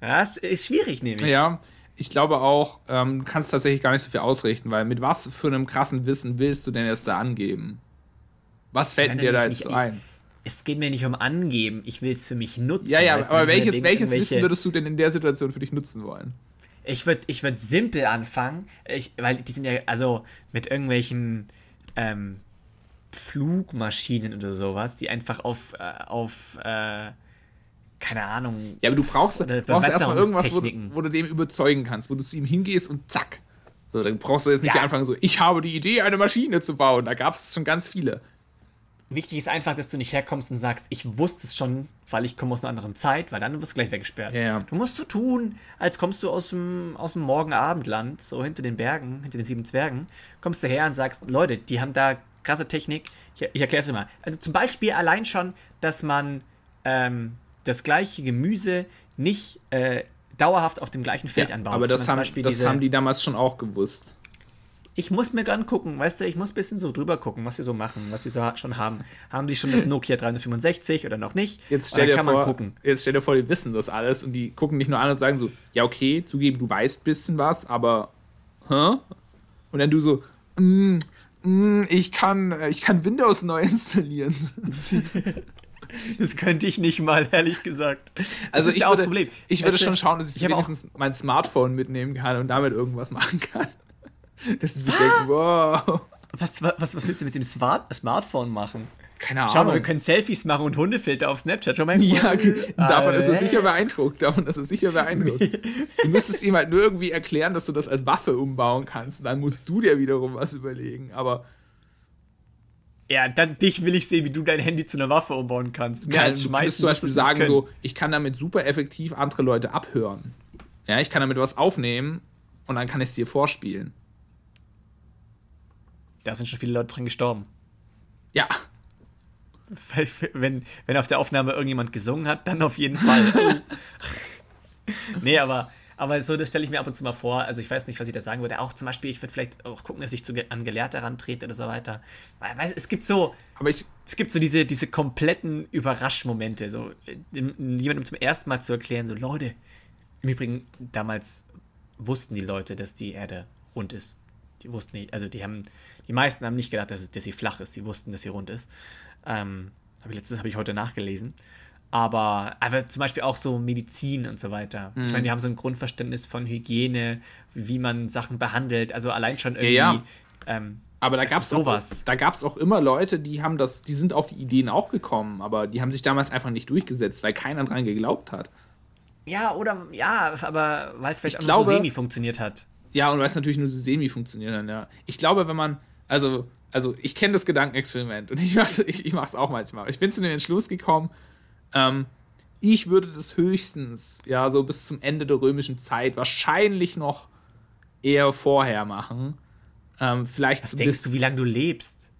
Ja, ist, schwierig, nämlich. Ja, ich glaube auch, ähm, du kannst tatsächlich gar nicht so viel ausrichten, weil mit was für einem krassen Wissen willst du denn erst da angeben? Was fällt dir da jetzt so ein? Es geht mir nicht um angeben, ich will es für mich nutzen. Ja, ja, aber welches, welches Wissen würdest du denn in der Situation für dich nutzen wollen? Ich würde ich würd simpel anfangen, ich, weil die sind ja, also mit irgendwelchen ähm, Flugmaschinen oder sowas, die einfach auf, äh, auf äh, keine Ahnung. Ja, aber du brauchst, du brauchst erstmal irgendwas, wo du, wo du, dem überzeugen kannst, wo du zu ihm hingehst und zack. So, dann brauchst du jetzt nicht ja. anfangen so, ich habe die Idee, eine Maschine zu bauen. Da gab es schon ganz viele. Wichtig ist einfach, dass du nicht herkommst und sagst, ich wusste es schon, weil ich komme aus einer anderen Zeit, weil dann wirst du gleich weggesperrt. Ja, ja. Du musst so tun, als kommst du aus dem, aus dem Morgenabendland, so hinter den Bergen, hinter den sieben Zwergen, kommst du her und sagst, Leute, die haben da krasse Technik. Ich, ich erkläre es dir mal. Also zum Beispiel allein schon, dass man ähm, das gleiche Gemüse nicht äh, dauerhaft auf dem gleichen Feld ja, anbaut. Aber das, haben, das haben die damals schon auch gewusst ich muss mir gern gucken, weißt du, ich muss ein bisschen so drüber gucken, was sie so machen, was sie so schon haben. Haben die schon das Nokia 365 oder noch nicht? Jetzt stell, dir vor, jetzt stell dir vor, die wissen das alles und die gucken nicht nur an und sagen so, ja, okay, zugeben, du weißt ein bisschen was, aber, hä? Und dann du so, mm, mm, ich, kann, ich kann Windows neu installieren. Das könnte ich nicht mal, ehrlich gesagt. Das also ich, ja würde, ich würde schon schauen, dass ich, ich wenigstens mein Smartphone mitnehmen kann und damit irgendwas machen kann. Dass sie sich denken, wow. Was, was, was willst du mit dem Smart Smartphone machen? Keine Ahnung. Schau mal, wir können Selfies machen und Hundefilter auf Snapchat. Schau mal. Ja, davon ist er sicher beeindruckt. Davon ist er sicher beeindruckt. du müsstest ihm halt nur irgendwie erklären, dass du das als Waffe umbauen kannst. Dann musst du dir wiederum was überlegen. Aber. Ja, dann dich will ich sehen, wie du dein Handy zu einer Waffe umbauen kannst. Mehr als schmeißen. Du musst zum Beispiel sagen, so, ich kann damit super effektiv andere Leute abhören. Ja, ich kann damit was aufnehmen und dann kann ich es dir vorspielen. Da sind schon viele Leute drin gestorben. Ja. Wenn, wenn auf der Aufnahme irgendjemand gesungen hat, dann auf jeden Fall. nee, aber, aber so, das stelle ich mir ab und zu mal vor. Also ich weiß nicht, was ich da sagen würde. Auch zum Beispiel, ich würde vielleicht auch gucken, dass ich zu, an Gelehrte herantrete oder so weiter. Weil, es gibt so, aber ich, es gibt so diese, diese kompletten Überraschmomente. So jemandem zum ersten Mal zu erklären, so Leute, im Übrigen, damals wussten die Leute, dass die Erde rund ist. Die wussten nicht, also die haben die meisten haben nicht gedacht, dass, es, dass sie flach ist. Sie wussten, dass sie rund ist. Ähm, habe ich letztes habe ich heute nachgelesen. Aber, aber zum Beispiel auch so Medizin und so weiter. Mhm. Ich meine, die haben so ein Grundverständnis von Hygiene, wie man Sachen behandelt. Also allein schon irgendwie. Ja, ja. Ähm, aber da gab es sowas. Auch, da gab es auch immer Leute, die haben das, die sind auf die Ideen auch gekommen, aber die haben sich damals einfach nicht durchgesetzt, weil keiner dran geglaubt hat. Ja, oder ja, aber weil es vielleicht auch glaube, so semi funktioniert hat. Ja, und weil es natürlich nur so semi funktioniert hat, ja. Ich glaube, wenn man, also, also ich kenne das Gedankenexperiment und ich, ich, ich mache es auch manchmal. Ich bin zu dem Entschluss gekommen, ähm, ich würde das höchstens, ja, so bis zum Ende der römischen Zeit, wahrscheinlich noch eher vorher machen. Ähm, vielleicht Was denkst du, wie lange du lebst?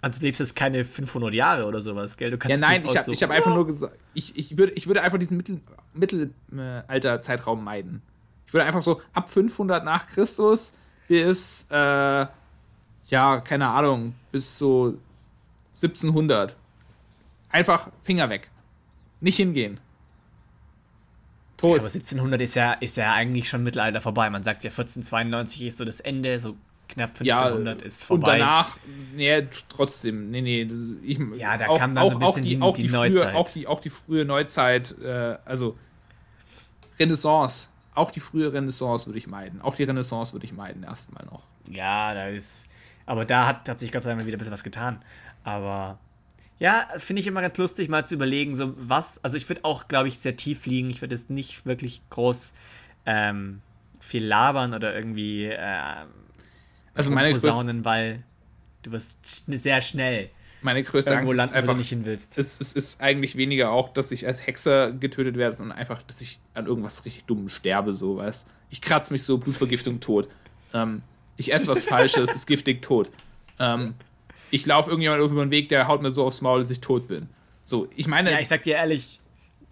Also du lebst jetzt keine 500 Jahre oder sowas, gell? Du kannst ja, nein, ich habe hab einfach nur gesagt, ich, ich, würde, ich würde einfach diesen Mittel, Mittelalter-Zeitraum meiden. Ich würde einfach so ab 500 nach Christus bis äh, ja, keine Ahnung, bis so 1700. Einfach Finger weg. Nicht hingehen. Tot. Ja, aber 1700 ist ja, ist ja eigentlich schon Mittelalter vorbei. Man sagt ja 1492 ist so das Ende, so knapp 1500 ja, ist vorbei. Und danach, nee, trotzdem, nee, nee. Das, ich, ja, da auch, kam dann auch, so ein bisschen die, auch die, die Neuzeit. Frühe, auch, die, auch die frühe Neuzeit, äh, also Renaissance. Auch die frühe Renaissance würde ich meiden. Auch die Renaissance würde ich meiden, erstmal noch. Ja, da ist aber da hat, hat sich Gott sei Dank wieder ein bisschen was getan. Aber Ja, finde ich immer ganz lustig, mal zu überlegen, so was, also ich würde auch, glaube ich, sehr tief fliegen. Ich würde jetzt nicht wirklich groß ähm, viel labern oder irgendwie ähm, Also meine posaunen, weil du wirst schn- sehr schnell meine größte irgendwo Angst ist landen, wo einfach, du nicht hin willst. es, es ist eigentlich weniger auch, dass ich als Hexer getötet werde, sondern einfach, dass ich an irgendwas richtig dumm sterbe, so, weißt Ich kratze mich so, Blutvergiftung, tot. Ähm, ich esse was Falsches, ist giftig, tot. Ähm, ich laufe irgendjemand über den Weg, der haut mir so aufs Maul, dass ich tot bin. So, ich meine, Ja, ich sag dir ehrlich,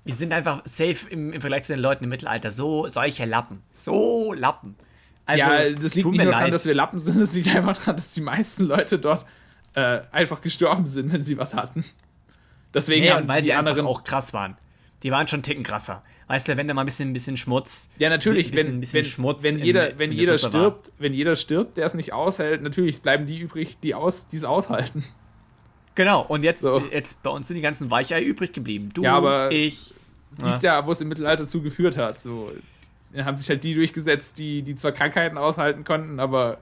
wir sind einfach safe im, im Vergleich zu den Leuten im Mittelalter. So solche Lappen. So Lappen. Also, ja, das liegt nicht nur daran, dass wir Lappen sind, es liegt einfach daran, dass die meisten Leute dort äh, einfach gestorben sind, wenn sie was hatten. Deswegen Nee, haben und weil die sie anderen auch krass waren. Die waren schon einen Ticken krasser. Weißt du, wenn da mal ein bisschen, ein bisschen Schmutz. Ja, natürlich, bisschen, wenn, bisschen wenn, Schmutz wenn in- jeder, in wenn der jeder Suppe war. stirbt, wenn jeder stirbt, der es nicht aushält, natürlich bleiben die übrig, die aus, es aushalten. Genau, und jetzt, So. jetzt bei uns sind die ganzen Weichei übrig geblieben. Du, Ja, aber- ich. Siehst ja, wo es im Mittelalter zugeführt hat. So, dann haben sich halt die durchgesetzt, die, die zwar Krankheiten aushalten konnten, aber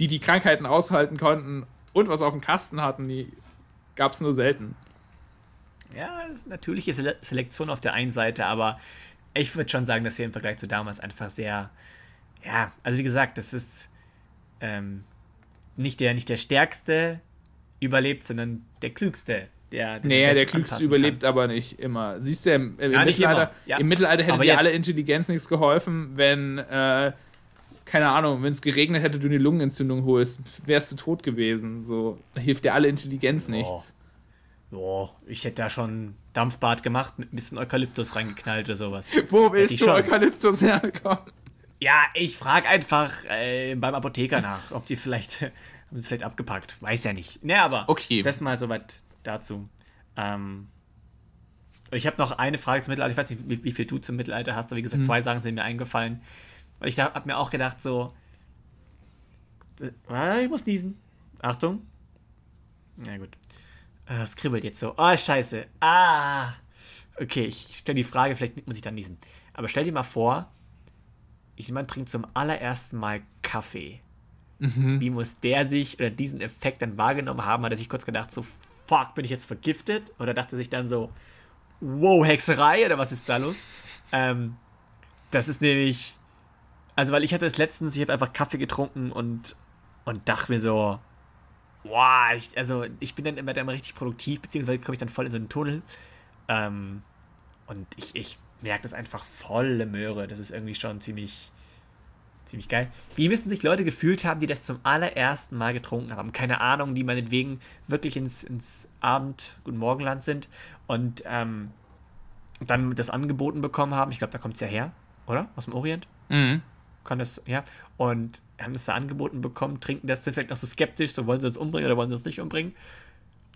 die, die Krankheiten aushalten konnten und was auf dem Kasten hatten, die gab es nur selten. Ja, natürliche Sele Selektion auf der einen Seite, aber ich würde schon sagen, dass wir im Vergleich zu damals einfach sehr. Ja, also wie gesagt, das ist ähm, nicht, der, nicht der Stärkste überlebt, sondern der Klügste. Der, der Naja, der Klügste überlebt aber nicht immer. Siehst du, im, im, Ja, Mittelalter, ja. im Mittelalter hätte Aber dir jetzt- alle Intelligenz nichts geholfen, wenn, äh, keine Ahnung, wenn es geregnet hätte, du eine Lungenentzündung holst, wärst du tot gewesen. So, da hilft dir alle Intelligenz nichts. Boah, ich hätte da schon Dampfbad gemacht, mit ein bisschen Eukalyptus reingeknallt oder sowas. Wo willst du schon. Eukalyptus herkommen? Ja, ich frage einfach äh, beim Apotheker nach, ob die vielleicht, haben sie es vielleicht abgepackt. Weiß ja nicht. Ne, aber Okay. das mal soweit dazu. Ähm, ich habe noch eine Frage zum Mittelalter. Ich weiß nicht, wie, wie viel du zum Mittelalter hast, aber wie gesagt, Hm. zwei Sachen sind mir eingefallen. Weil ich habe mir auch gedacht, so. äh, Ich muss niesen. Achtung. Na gut. Äh, Es kribbelt jetzt so. Oh, scheiße. Ah. Okay, ich stelle die Frage, vielleicht muss ich dann niesen. Aber stell dir mal vor, jemand trinkt zum allerersten Mal Kaffee. Wie muss der sich oder diesen Effekt dann wahrgenommen haben? Hat er sich kurz gedacht, so, fuck, bin ich jetzt vergiftet? Oder dachte sich dann so, wow, Hexerei oder was ist da los? Ähm, das ist nämlich, also weil ich hatte es letztens, ich habe einfach Kaffee getrunken und, und dachte mir so, wow, ich, also ich bin dann immer, dann immer richtig produktiv, beziehungsweise komme ich dann voll in so einen Tunnel. Ähm, und ich, ich merke das einfach volle Möhre. Das ist irgendwie schon ziemlich, ziemlich geil. Wie müssen sich Leute gefühlt haben, die das zum allerersten Mal getrunken haben? Keine Ahnung, die meinetwegen wirklich ins, ins Abend, Guten Morgenland sind und ähm, dann das angeboten bekommen haben. Ich glaube, da kommt es ja her, oder? Aus dem Orient? Mhm. kann das, ja, und haben das da angeboten bekommen, trinken das, vielleicht noch so skeptisch, so wollen sie uns umbringen oder wollen sie uns nicht umbringen.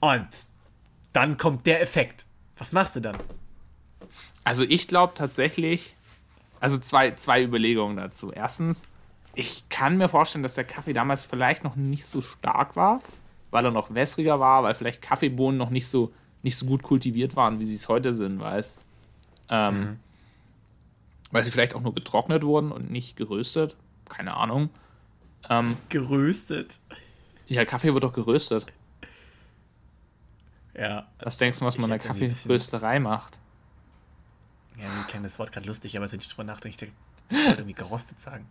Und dann kommt der Effekt. Was machst du dann? Also ich glaube tatsächlich, also zwei, zwei Überlegungen dazu. Erstens, ich kann mir vorstellen, dass der Kaffee damals vielleicht noch nicht so stark war, weil er noch wässriger war, weil vielleicht Kaffeebohnen noch nicht so, nicht so gut kultiviert waren, wie sie es heute sind, weißt ähm, Weil sie vielleicht auch nur getrocknet wurden und nicht geröstet. Keine Ahnung. Ähm, Geröstet. ja, Kaffee wird doch geröstet. Ja. Was denkst du, was man in der Kaffeerösterei macht? Ja, ein kleines Wort gerade lustig, aber wenn ich drüber nachdenke, ich wollte irgendwie gerostet sagen.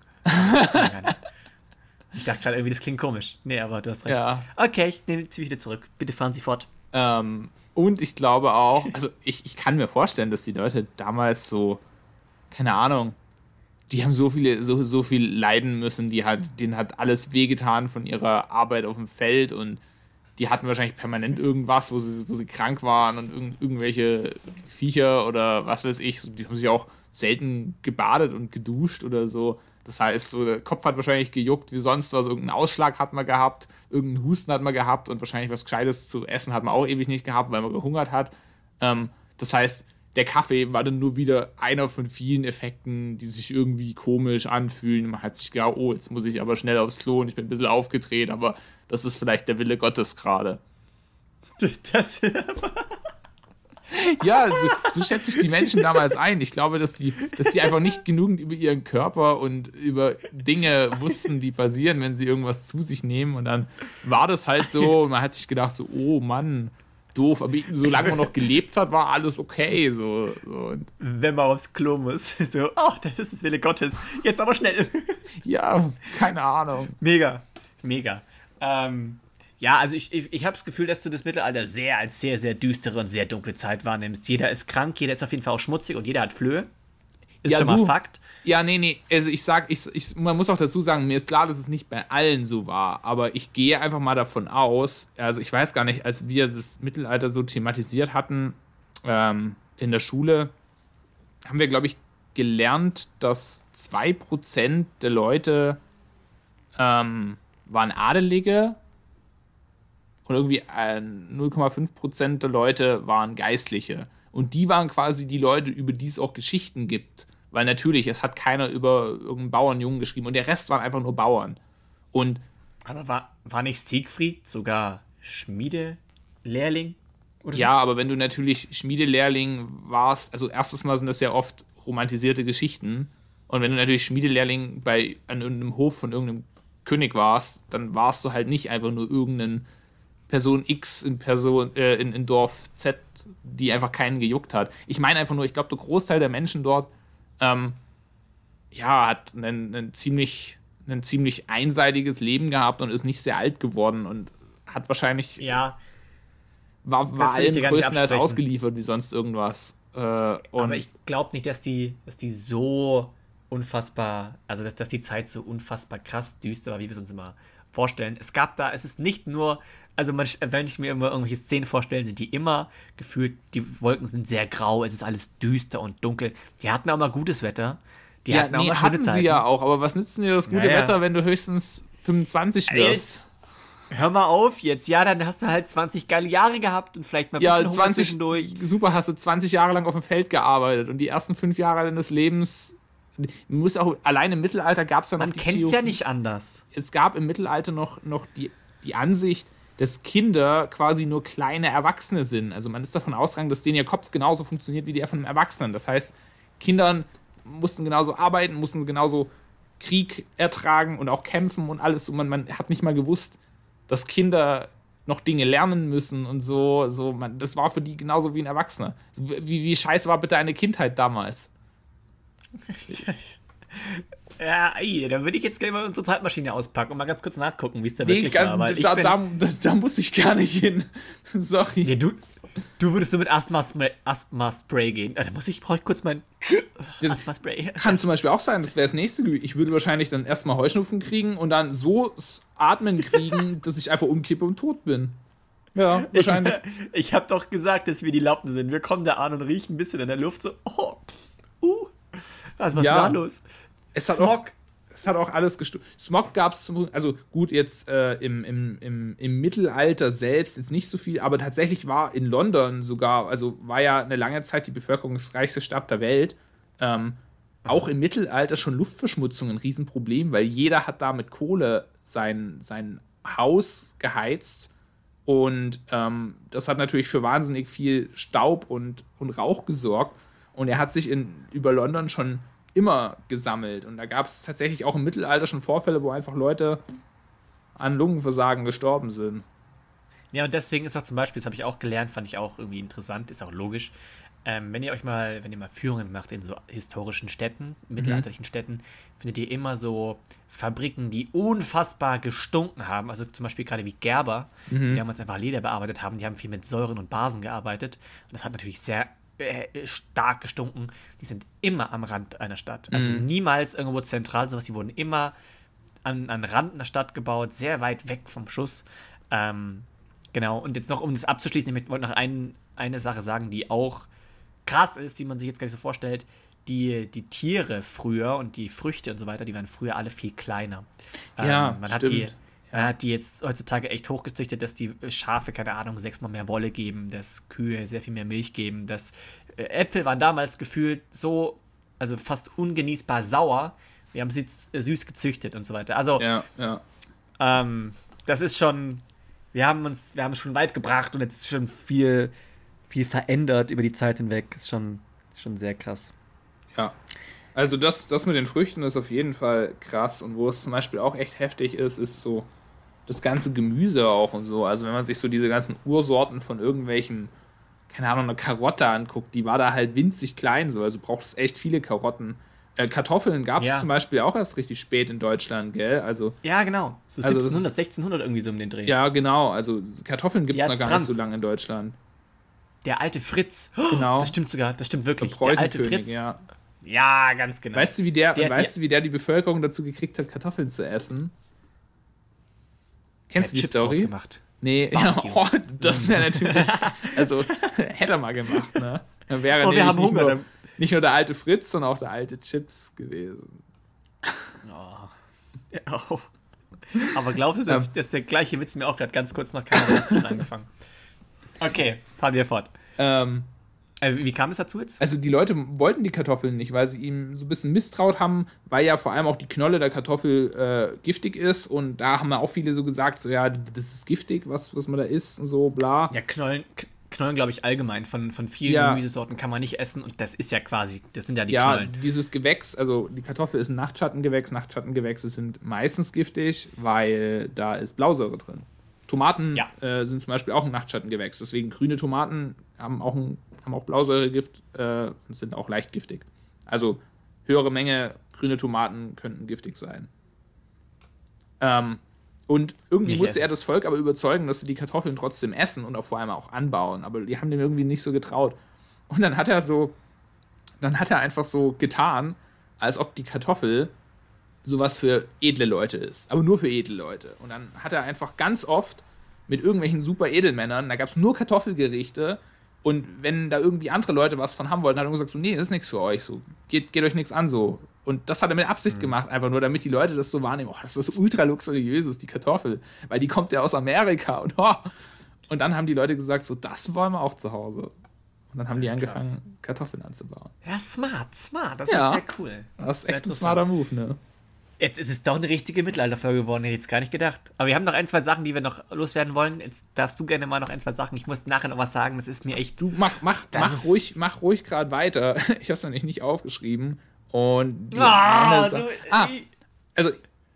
Ich dachte gerade irgendwie, das klingt komisch. Nee, aber du hast recht. Ja. Okay, ich nehme sie wieder zurück. Bitte fahren Sie fort. Ähm, und ich glaube auch, also ich, ich kann mir vorstellen, dass die Leute damals so, keine Ahnung, die haben so viele, so, so viel leiden müssen, die hat, denen hat alles wehgetan von ihrer Arbeit auf dem Feld und die hatten wahrscheinlich permanent irgendwas, wo sie, wo sie krank waren und irgend, irgendwelche Viecher oder was weiß ich, die haben sich auch selten gebadet und geduscht oder so. Das heißt, so der Kopf hat wahrscheinlich gejuckt wie sonst was, irgendeinen Ausschlag hat man gehabt, irgendeinen Husten hat man gehabt und wahrscheinlich was Gescheites zu essen hat man auch ewig nicht gehabt, weil man gehungert hat. Ähm, das heißt, der Kaffee war dann nur wieder einer von vielen Effekten, die sich irgendwie komisch anfühlen. Man hat sich gedacht, oh, jetzt muss ich aber schnell aufs Klo und ich bin ein bisschen aufgedreht, aber das ist vielleicht der Wille Gottes gerade. Das, Ja, so, so schätze ich die Menschen damals ein. Ich glaube, dass die, dass die einfach nicht genügend über ihren Körper und über Dinge wussten, die passieren, wenn sie irgendwas zu sich nehmen. Und dann war das halt so und man hat sich gedacht, so, oh Mann, doof, aber solange man noch gelebt hat, war alles okay. So, so. Wenn man aufs Klo muss. So, oh, das ist das Wille Gottes. Jetzt aber schnell. Ja, keine Ahnung. Mega. Mega. Ähm, ja, also ich, ich, ich habe das Gefühl, dass du das Mittelalter sehr als sehr, sehr düstere und sehr dunkle Zeit wahrnimmst. Jeder ist krank, jeder ist auf jeden Fall auch schmutzig und jeder hat Flöhe. Ist Ja, schon mal du- Fakt. Ja, nee, nee. Also ich sag, ich, ich, man muss auch dazu sagen, mir ist klar, dass es nicht bei allen so war, aber ich gehe einfach mal davon aus, also ich weiß gar nicht, als wir das Mittelalter so thematisiert hatten ähm, in der Schule, haben wir, glaube ich, gelernt, dass 2% der Leute ähm, waren Adelige und irgendwie äh, 0,5% der Leute waren Geistliche. Und die waren quasi die Leute, über die es auch Geschichten gibt. Weil natürlich, es hat keiner über irgendeinen Bauernjungen geschrieben und der Rest waren einfach nur Bauern. Und Aber war, war nicht Siegfried sogar Schmiedelehrling? Oder ja, sowas? aber wenn du natürlich Schmiedelehrling warst, also erstes Mal sind das ja oft romantisierte Geschichten. Und wenn du natürlich Schmiedelehrling bei an irgendeinem Hof von irgendeinem König warst, dann warst du halt nicht einfach nur irgendein Person X in Person äh, in, in Dorf Z, die einfach keinen gejuckt hat. Ich meine einfach nur, ich glaube, der Großteil der Menschen dort ähm, ja, hat einen, einen ziemlich ein ziemlich einseitiges Leben gehabt und ist nicht sehr alt geworden und hat wahrscheinlich Ja, war, war allen größtenteils ausgeliefert wie sonst irgendwas. Äh, aber ich glaube nicht, dass die, dass die so unfassbar, also dass, dass die Zeit so unfassbar krass düster war, wie wir es uns immer vorstellen. Es gab da, es ist nicht nur, also man, wenn ich mir immer irgendwelche Szenen vorstelle, sind die immer gefühlt, die Wolken sind sehr grau, es ist alles düster und dunkel. Die hatten auch mal gutes Wetter. Die ja, hatten auch nee, mal schöne hatten Zeiten. sie ja auch, aber was nützt denn dir das gute Ja, ja. Wetter, wenn du höchstens 25 Ey, wirst? Hör mal auf jetzt. Ja, dann hast du halt 20 geile Jahre gehabt und vielleicht mal ein Ja, bisschen Hunger 20, zwischendurch. super, hast du 20 Jahre lang auf dem Feld gearbeitet und die ersten fünf Jahre deines Lebens, muss auch, allein im Mittelalter gab es ja noch Man kennt es ja nicht anders. es gab im Mittelalter noch, noch die, die Ansicht, dass Kinder quasi nur kleine Erwachsene sind. Also man ist davon ausgegangen, dass denen ihr Kopf genauso funktioniert wie der von einem Erwachsenen. Das heißt, Kindern mussten genauso arbeiten, mussten genauso Krieg ertragen und auch kämpfen und alles. Und man, man hat nicht mal gewusst, dass Kinder noch Dinge lernen müssen und so. so man, das war für die genauso wie ein Erwachsener. Wie, wie scheiße war bitte eine Kindheit damals? Ja, ey, dann würde ich jetzt gleich mal unsere Zeitmaschine auspacken und mal ganz kurz nachgucken, wie es da Nee, wirklich gar- war. Weil ich da, da, da, da muss ich gar nicht hin. Sorry. Nee, du, du würdest nur mit Asthma-Spray Asthma gehen. Ah, Da muss ich, brauche ich kurz mein Asthma-Spray. Kann zum Beispiel auch sein, das wäre das nächste. Ich würde wahrscheinlich dann erstmal Heuschnupfen kriegen und dann so Atmen kriegen, dass ich einfach umkippe und tot bin. Ja, wahrscheinlich. Ich, ich habe doch gesagt, dass wir die Lappen sind. Wir kommen da an und riechen ein bisschen in der Luft so, oh, uh, was ist Ja. da los? Es hat auch, es hat auch alles gestu Smog gab es zum also gut, jetzt äh, im, im, im, im Mittelalter selbst jetzt nicht so viel, aber tatsächlich war in London sogar, also war ja eine lange Zeit die bevölkerungsreichste Stadt der Welt. Ähm, auch im Mittelalter schon Luftverschmutzung ein Riesenproblem, weil jeder hat da mit Kohle sein, sein Haus geheizt. Und ähm, das hat natürlich für wahnsinnig viel Staub und, und Rauch gesorgt. Und er hat sich in, über London schon immer gesammelt. Und da gab es tatsächlich auch im Mittelalter schon Vorfälle, wo einfach Leute an Lungenversagen gestorben sind. Ja, und deswegen ist auch zum Beispiel, das habe ich auch gelernt, fand ich auch irgendwie interessant, ist auch logisch. Ähm, wenn ihr euch mal, wenn ihr mal Führungen macht in so historischen Städten, mittelalterlichen Städten, findet ihr immer so Fabriken, die unfassbar gestunken haben. Also zum Beispiel gerade wie Gerber, die damals einfach Leder bearbeitet haben, die haben viel mit Säuren und Basen gearbeitet. Und das hat natürlich sehr stark gestunken. Die sind immer am Rand einer Stadt. Also niemals irgendwo zentral, sowas. Die wurden immer an, an Rand einer Stadt gebaut, sehr weit weg vom Schuss. Ähm, genau, und jetzt noch, um das abzuschließen, ich wollte noch ein, eine Sache sagen, die auch krass ist, die man sich jetzt gar nicht so vorstellt. Die, die Tiere früher und die Früchte und so weiter, die waren früher alle viel kleiner. Ja, Ähm, man hat die, man hat die jetzt heutzutage echt hochgezüchtet, dass die Schafe, keine Ahnung, sechsmal mehr Wolle geben, dass Kühe sehr viel mehr Milch geben, dass äh, Äpfel waren damals gefühlt so, also fast ungenießbar sauer. Wir haben sie äh, süß gezüchtet und so weiter. Also, Ja, ja. ähm, das ist schon, wir haben uns, wir haben es schon weit gebracht und jetzt schon viel, viel verändert über die Zeit hinweg. Ist schon, schon sehr krass. Ja. Also das, das mit den Früchten ist auf jeden Fall krass. Und wo es zum Beispiel auch echt heftig ist, ist so das ganze Gemüse auch und so. Also wenn man sich so diese ganzen Ursorten von irgendwelchen, keine Ahnung, eine Karotte anguckt, die war da halt winzig klein so. Also braucht es echt viele Karotten. Äh, Kartoffeln gab es Ja. zum Beispiel auch erst richtig spät in Deutschland, gell? Also Ja, genau. So Also das 1700, ist- 1600 irgendwie so um den Dreh. ja, genau. Also Kartoffeln gibt es noch gar Franz. nicht so lange in Deutschland. Der alte Fritz. Genau. Das stimmt sogar, das stimmt Der wirklich. Der alte Preußenkönig, Fritz. ja. Ja, ganz genau. Weißt du, wie der, Der- weißt der- du, wie der die Bevölkerung dazu gekriegt hat, Kartoffeln zu essen? Kennst du die Chips Story? gemacht. Nee, ja, Barbecue. oh, das wäre natürlich. Also, hätte er mal gemacht, ne? Dann wäre Oh, wir haben nicht, Hunger, nur, nicht nur der alte Fritz, sondern auch der alte Chips gewesen. Ja, oh. Aber glaubst du, dass, Ja. dass der gleiche Witz mir auch gerade ganz kurz noch kam? Hast du schon angefangen? Okay, fahren wir fort. Ähm, Äh, wie kam es dazu jetzt? also, die Leute wollten die Kartoffeln nicht, weil sie ihm so ein bisschen misstraut haben, weil ja vor allem auch die Knolle der Kartoffel äh, giftig ist. Und da haben ja auch viele so gesagt: so, ja, das ist giftig, was, was man da isst und so, bla. Ja, Knollen, Knollen glaube ich, allgemein. Von, von vielen Ja. Gemüsesorten kann man nicht essen und das ist ja quasi, das sind ja die ja, Knollen. dieses Gewächs, also die Kartoffel ist ein Nachtschattengewächs. Nachtschattengewächse sind meistens giftig, weil da ist Blausäure drin. Tomaten Ja. äh, sind zum Beispiel auch ein Nachtschattengewächs. Deswegen grüne Tomaten haben auch, ein, haben auch Blausäuregift äh, und sind auch leicht giftig. Also höhere Menge grüne Tomaten könnten giftig sein. Ähm, und irgendwie Nicht musste essen. er das Volk aber überzeugen, dass sie die Kartoffeln trotzdem essen und auch vor allem auch anbauen. Aber die haben dem irgendwie nicht so getraut. Und dann hat er so, dann hat er einfach so getan, als ob die Kartoffel sowas für edle Leute ist. Aber nur für edle Leute. Und dann hat er einfach ganz oft mit irgendwelchen super Edelmännern, da gab es nur Kartoffelgerichte. Und wenn da irgendwie andere Leute was von haben wollten, hat er gesagt, so, nee, das ist nichts für euch, so, geht, geht euch nichts an, so. Und das hat er mit Absicht gemacht, einfach nur, damit die Leute das so wahrnehmen, oh, das ist ultra luxuriöses, die Kartoffel, weil die kommt ja aus Amerika und oh. Und dann haben die Leute gesagt, so, das wollen wir auch zu Hause. Und dann haben die angefangen, Kartoffeln anzubauen. Ja, smart, smart. Das Ja. ist sehr cool. Das ist echt ein smarter Move, ne? Jetzt ist es doch eine richtige Mittelalterfolge geworden, hätte ich jetzt gar nicht gedacht. Aber wir haben noch ein, zwei Sachen, die wir noch loswerden wollen. Jetzt darfst du gerne mal noch ein, zwei Sachen. Ich muss nachher noch was sagen, das ist mir echt. Du mach, mach, mach ruhig, mach ruhig gerade weiter. Ich habe es nämlich nicht aufgeschrieben. Und Sa- du- ah, also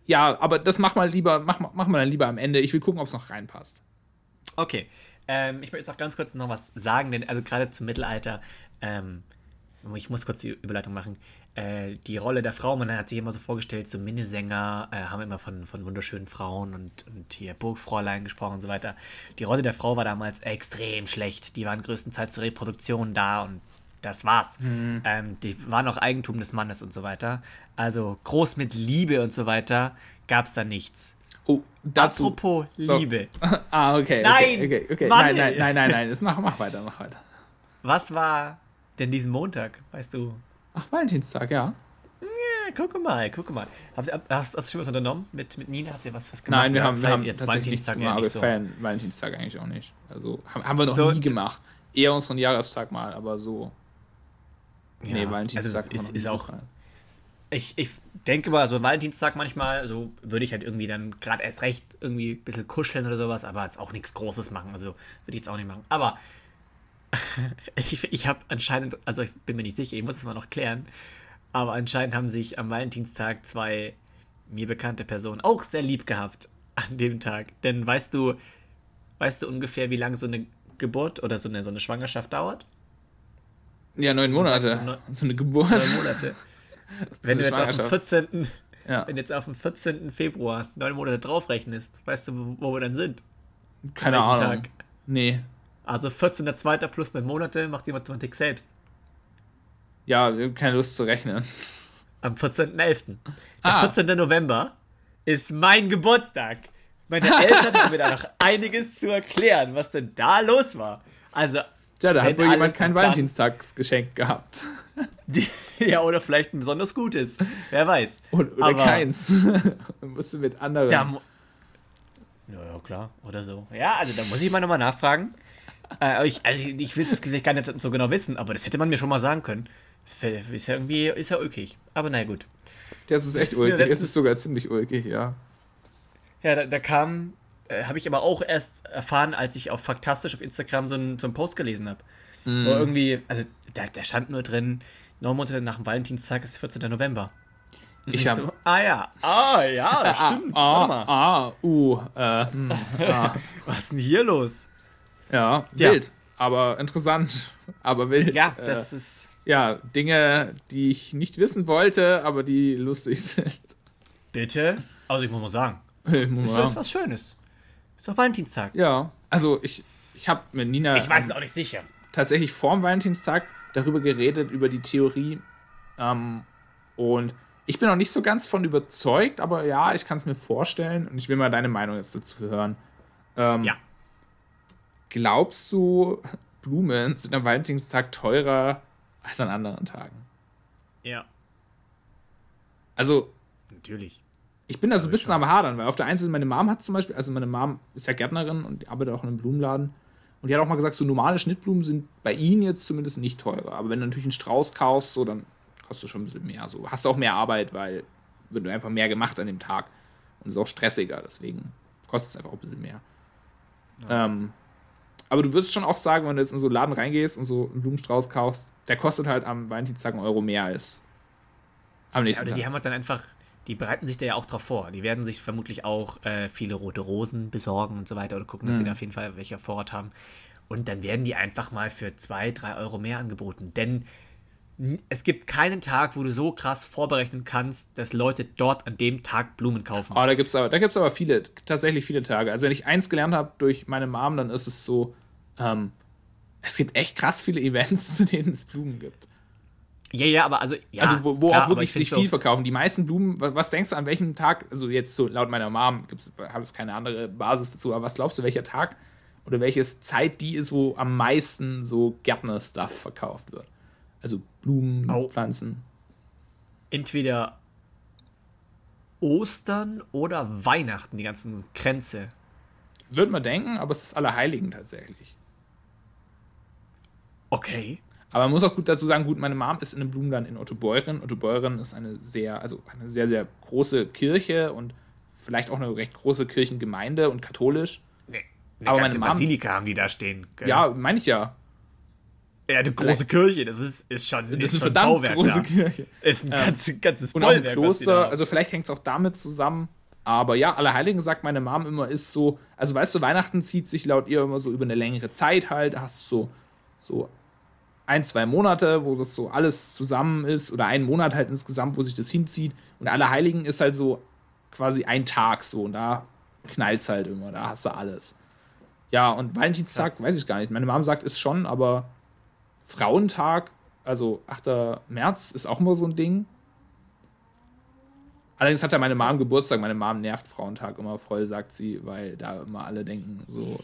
ja, aber das mach mal lieber, mach, mal- mach mal dann lieber am Ende. Ich will gucken, ob es noch reinpasst. Okay. Ähm, ich möchte noch ganz kurz noch was sagen, denn also gerade zum Mittelalter, ähm, ich muss kurz die Überleitung machen. Äh, die Rolle der Frau, man hat sich immer so vorgestellt, so Minnesänger äh, haben immer von, von wunderschönen Frauen und, und hier Burgfräulein gesprochen und so weiter. Die Rolle der Frau war damals extrem schlecht. Die waren größtenteils zur Reproduktion da und das war's. Ähm, die waren auch Eigentum des Mannes und so weiter. Also groß mit Liebe und so weiter gab es da nichts. Oh, dazu. Apropos So. Liebe. Ah, okay. Nein! Okay, okay, okay. Nein, nein, nein, nein, nein. Das mach, mach weiter, mach weiter. Was war denn diesen Montag, weißt du? Ach, Valentinstag, ja. Ja, guck mal, guck mal. Habt ihr, hast, hast du schon was unternommen mit, mit Nina? Habt ihr was, was gemacht? Nein, wir haben, wir feiert haben jetzt tatsächlich nichts Valentinstag gemacht, wir so? feiern Valentinstag eigentlich auch nicht. Also haben, haben wir noch So, nie gemacht. Eher unseren Jahrestag mal, aber so. Ja, nee, Valentinstag also wir ist, ist auch. Ich, ich denke mal, so Valentinstag manchmal, so würde ich halt irgendwie dann gerade erst recht irgendwie ein bisschen kuscheln oder sowas, aber jetzt auch nichts Großes machen. Also würde ich jetzt auch nicht machen. Aber ich, ich habe anscheinend, also ich bin mir nicht sicher, ich muss es mal noch klären, aber anscheinend haben sich am Valentinstag zwei mir bekannte Personen auch sehr lieb gehabt an dem Tag. Denn weißt du, weißt du ungefähr, wie lange so eine Geburt oder so eine, so eine Schwangerschaft dauert? Ja, neun Monate. so neu- So eine Geburt. Neun Monate. Wenn du eine jetzt auf den Schwangerschaft. 14. Ja, Wenn du jetzt auf den 14. Februar neun Monate draufrechnest, weißt du, wo, wo wir dann sind? keine Ahnung. Tag? Nee. Also 14.2. plus neun Monate macht die Mathematik selbst. Ja, keine Lust zu rechnen. Am 14.11. Der Ah. 14. November ist mein Geburtstag. Meine Eltern haben mir da noch einiges zu erklären, was denn da los war. Also, Tja, da hat wohl jemand kein Valentinstagsgeschenk gehabt. die, ja, oder vielleicht ein besonders gutes. Wer weiß. Und, oder Aber keins. Dann musst du mit anderen. Da ja, ja, klar. Oder so. Ja, also da muss ich mal nochmal nachfragen. Äh, ich, also ich will es gar nicht so genau wissen, aber das hätte man mir schon mal sagen können. Das ist ja irgendwie, ist ja ulkig. Aber na gut. das ist das echt ist mir ulkig. Es ist sogar ziemlich ulkig, ja. Ja, da, da kam, äh, habe ich aber auch erst erfahren, als ich auf Faktastisch auf Instagram so einen, so einen Post gelesen habe. Wo irgendwie, also da, da stand nur drin, neun Monate nach dem Valentinstag ist 14. November. Ich so, habe. ah ja, ah ja, stimmt. Ah, Warte mal. ah, uh, äh, hm, ah. Was ist denn hier los? Ja, Ja. wild. Aber interessant. Aber wild. Ja, Äh, das ist. ja, Dinge, die ich nicht wissen wollte, aber die lustig sind. Bitte? Also, ich muss mal sagen, ist ja. doch was Schönes. Ist doch Valentinstag. ja, also ich, ich habe mit Nina Ich weiß es ähm, auch nicht sicher. tatsächlich vorm Valentinstag darüber geredet, über die Theorie. Ähm, und ich bin noch nicht so ganz von überzeugt, aber ja, ich kann es mir vorstellen. Und ich will mal deine Meinung jetzt dazu hören. Ähm, Ja. Glaubst du, Blumen sind am Valentinstag teurer als an anderen Tagen? Ja, Also, natürlich. ich bin da so ein bisschen am Hadern, weil auf der einen Seite meine Mom hat zum Beispiel, also meine Mom ist ja Gärtnerin und arbeitet auch in einem Blumenladen. Und die hat auch mal gesagt, so normale Schnittblumen sind bei ihnen jetzt zumindest nicht teurer. Aber wenn du natürlich einen Strauß kaufst, so, dann kostet es schon ein bisschen mehr. So hast du auch mehr Arbeit, weil wird einfach mehr gemacht an dem Tag. Und ist auch stressiger, deswegen kostet es einfach auch ein bisschen mehr. Ähm, aber du würdest schon auch sagen, wenn du jetzt in so einen Laden reingehst und so einen Blumenstrauß kaufst, der kostet halt am Valentinstag einen Euro mehr als am Ja, nächsten die Tag. haben halt dann einfach, die bereiten sich da ja auch drauf vor. Die werden sich vermutlich auch äh, viele rote Rosen besorgen und so weiter oder gucken, dass sie da auf jeden Fall welche Vorrat haben. Und dann werden die einfach mal für zwei, drei Euro mehr angeboten. Denn es gibt keinen Tag, wo du so krass vorberechnen kannst, dass Leute dort an dem Tag Blumen kaufen. Oh, da gibt es aber, da gibt's aber viele, tatsächlich viele Tage. Also wenn ich eins gelernt habe durch meine Mom, dann ist es so, ähm, es gibt echt krass viele Events, zu denen es Blumen gibt. Ja, ja, aber also, ja, also wo, wo klar, auch wirklich sich viel verkaufen. Die meisten Blumen, was, was denkst du an welchem Tag, also jetzt so laut meiner Mom, habe ich keine andere Basis dazu, aber was glaubst du, welcher Tag oder welches Zeit die ist, wo am meisten so Gärtner-Stuff verkauft wird? Also Blumen, Au. Pflanzen. entweder Ostern oder Weihnachten, die ganzen Kränze. Würde man denken, aber es ist Allerheiligen tatsächlich. Okay. Aber man muss auch gut dazu sagen, gut, meine Mom ist in einem Blumenladen in Ottobeuren. Ottobeuren ist eine sehr, also eine sehr, sehr große Kirche und vielleicht auch eine recht große Kirchengemeinde und katholisch. Nee. Eine Aber ganze meine Mom- Basilika haben die da stehen. gell? Ja, meine ich ja. Ja, eine große Kirche, das ist, ist schon, Das ist ist eine schon verdammt Bauwerk große da. Kirche. Ist ein ganzes, ganzes Und auch ein Kloster, also vielleicht hängt es auch damit zusammen. Aber ja, Allerheiligen sagt meine Mom immer, ist so, also weißt du, Weihnachten zieht sich laut ihr immer so über eine längere Zeit halt, da hast du so, so ein, zwei Monate, wo das so alles zusammen ist, oder einen Monat halt insgesamt, wo sich das hinzieht. Und Allerheiligen ist halt so quasi ein Tag so, und da knallt es halt immer, da hast du alles. Ja, und Valentinstag, Krass. weiß ich gar nicht. Meine Mom sagt, ist schon, aber Frauentag, also 8. März, ist auch immer so ein Ding. Allerdings hat ja meine Mom Geburtstag. Meine Mom nervt Frauentag immer voll, sagt sie, weil da immer alle denken so,